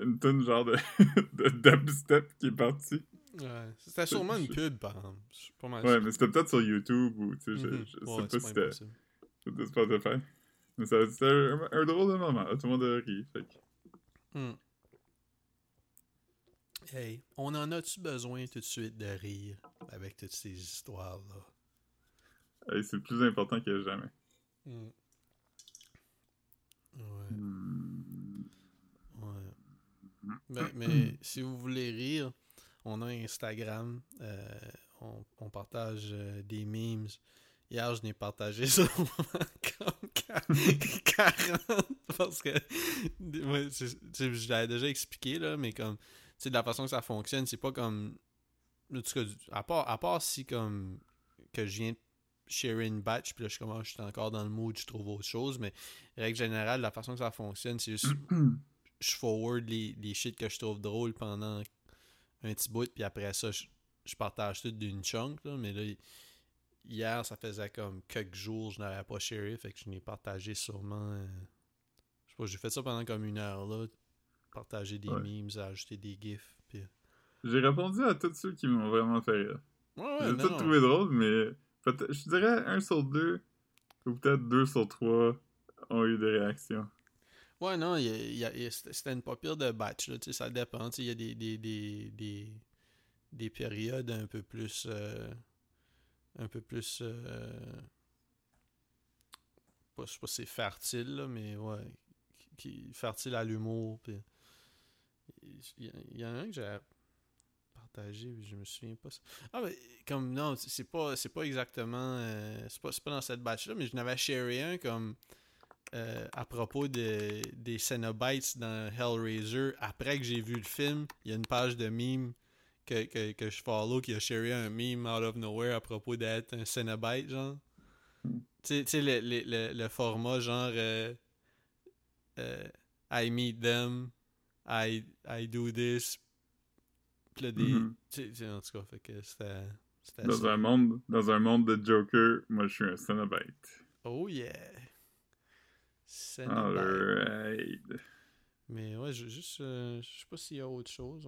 une tonne genre de, [laughs] de dubstep qui est partie. Ouais. C'était sûrement une pub, par exemple. Je suis pas mal Ouais, sûr. mais c'était peut-être sur YouTube ou, tu sais, je, Mhm. je sais Ouais, pas c'est si c'était c'était Spotify. Mais ça- c'était un, un drôle de moment, tout le monde a ri. Fait que- Hmm. Hey, on en a-tu besoin tout de suite de rire avec toutes ces histoires-là? hey, c'est plus important que jamais. Hmm. Ouais, Hmm. ouais. Ben, mais [clears throat] si vous voulez rire, on a Instagram. euh, on, on partage euh, des memes. Hier, je n'ai partagé [laughs] ça comme qua- 40 parce que ouais, je l'avais déjà expliqué, là, mais comme de la façon que ça fonctionne, c'est pas comme. En tout cas, à part, à part si comme que je viens de share une batch, puis là, je commence, je suis encore dans le mood, je trouve autre chose, mais règle générale, la façon que ça fonctionne, c'est juste [clears throat] je forward les, les shit que je trouve drôles pendant un petit bout, puis après ça, je, je partage tout d'une chunk, là, mais là, hier, ça faisait comme quelques jours, je n'avais pas sharé, fait que je n'ai partagé sûrement. euh, je sais pas, j'ai fait ça pendant comme une heure, là. Partager des Ouais. memes, ajouter des gifs, puis. J'ai répondu à tous ceux qui m'ont vraiment fait rire. Ouais, J'ai tout trouvé drôle, mais je dirais un sur deux, ou peut-être deux sur trois ont eu des réactions. Ouais, non, c'était une pas pire de batch, là, ça dépend, il y a des, des, des, des, des périodes un peu plus, euh, un peu plus, euh, pas, je sais pas si c'est fertile, là, mais ouais, qui, qui- fertile à l'humour, puis il y, en a un que j'ai partagé, puis je me souviens pas. Ah, mais comme, non, c'est pas, c'est pas exactement, euh, c'est pas, pas dans cette batch-là, mais je n'avais sharé un comme, euh, à propos de, des Cenobites dans Hellraiser, après que j'ai vu le film, il y a une page de meme que, que, je follow qui a sharé un meme out of nowhere à propos d'être un Cenobite, genre. Tu sais- le, le, le, le format genre euh, I meet them, I, I do this. Puis là, des. Mhm. sais, en tout cas, fait que c'était. Dans ça. un, monde, dans un monde de Joker, moi je suis un Cenobite. Oh yeah! Cenobite. Alright. Mais ouais, je, juste, euh, je sais pas s'il y a autre chose.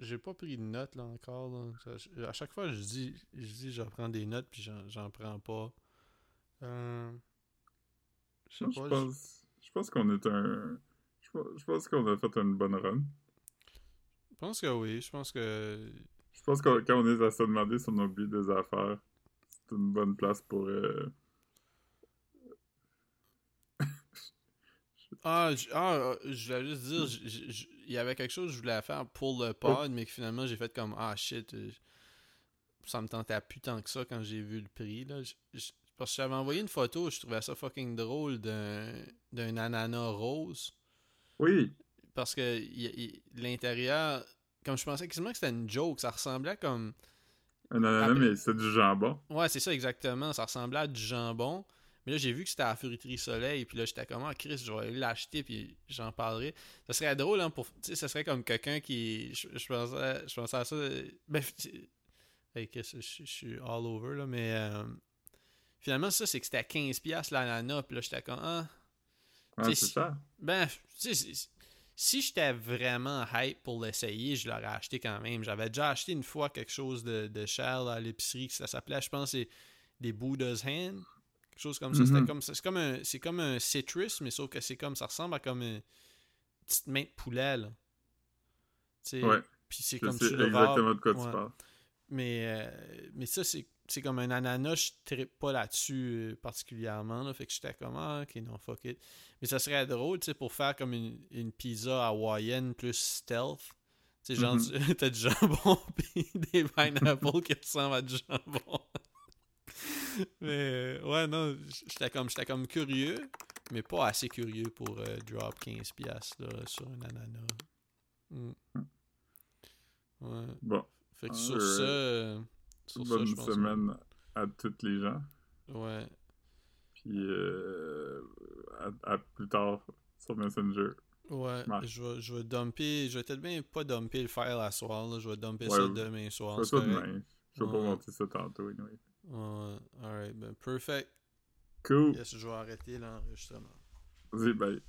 J'ai- pas pris de notes là encore. là. Ça- je- à chaque fois, je dis, je dis, je prends des notes puis j'en prends pas. Euh, je sais pas. je- pense, je pense qu'on est un. Je pense, qu'on a fait une bonne run. Je pense que oui. Je pense que. Je pense que quand on est à se demander si on oublie des affaires, c'est une bonne place pour. euh, [laughs] Ah, je, ah, je voulais juste dire, il y avait quelque chose que je voulais faire pour le pod, mais que finalement j'ai fait comme Ah shit, euh, ça me tentait plus tant que ça quand j'ai vu le prix. Là. Je- parce que j'avais envoyé une photo, je trouvais ça fucking drôle d'un d'un ananas rose. Oui, Parce que l'intérieur, comme je pensais quasiment que c'était une joke, ça ressemblait comme. un ananas, Après- mais c'est du jambon. Ouais, c'est ça exactement. Ça ressemblait à du jambon. Mais là, j'ai vu que c'était à la Fruiterie Soleil, puis là, j'étais comme, ah, Chris, je vais l'acheter, puis j'en parlerai. Ça serait drôle, hein, pour. Tu sais, ça serait comme quelqu'un qui. Je, je, pensais, je pensais à ça. Ben, hey, Chris, je, je, suis all over, là, mais. Euh, finalement, ça, c'est que c'était à 15$ l'ananas, puis là, j'étais comme, ah. Ouais, c'est ça. Ben, si j'étais vraiment hype pour l'essayer, je l'aurais acheté quand même. J'avais déjà acheté une fois quelque chose de, de cher à l'épicerie, ça s'appelait, je pense, c'est des Buddha's Hand. Quelque chose comme ça. C'était Mhm. comme C'est comme un. C'est comme un citrus, mais sauf que c'est comme. Ça ressemble à comme une petite main de poulet, là. Ouais. Puis c'est comme le exactement de quoi Ouais. tu parles. mais, euh, mais ça, c'est, c'est comme un ananas, je trippe pas là-dessus euh, particulièrement. Là, fait que j'étais comme, ah, ok, non, fuck it. Mais ça serait drôle, tu sais, pour faire comme une, une pizza hawaïenne plus stealth. Tu sais, genre, Mhm. tu- [laughs] t'as du jambon [laughs] pis des pineapples qui ressemblent à du jambon. mais, euh, ouais, non, j'étais comme, j'étais comme curieux, mais pas assez curieux pour euh, drop 15$ piastres, là, sur un ananas. Mm. Ouais. Bon, Fait que sur ça, sur ça, bonne pense. semaine à toutes les gens. Ouais. Puis euh, à, à plus tard sur Messenger. Ouais. Ouais. Je vais, je vais dumper. Je vais peut-être bien pas dumper le file à soir. Là. Je vais dumper Ouais, ça demain soir. Ça demain. Je vais pas monter ça tantôt. Anyway. Ouais. Alright. Ben, perfect. Cool. Yes, je vais arrêter l'enregistrement. Vas-y, bye.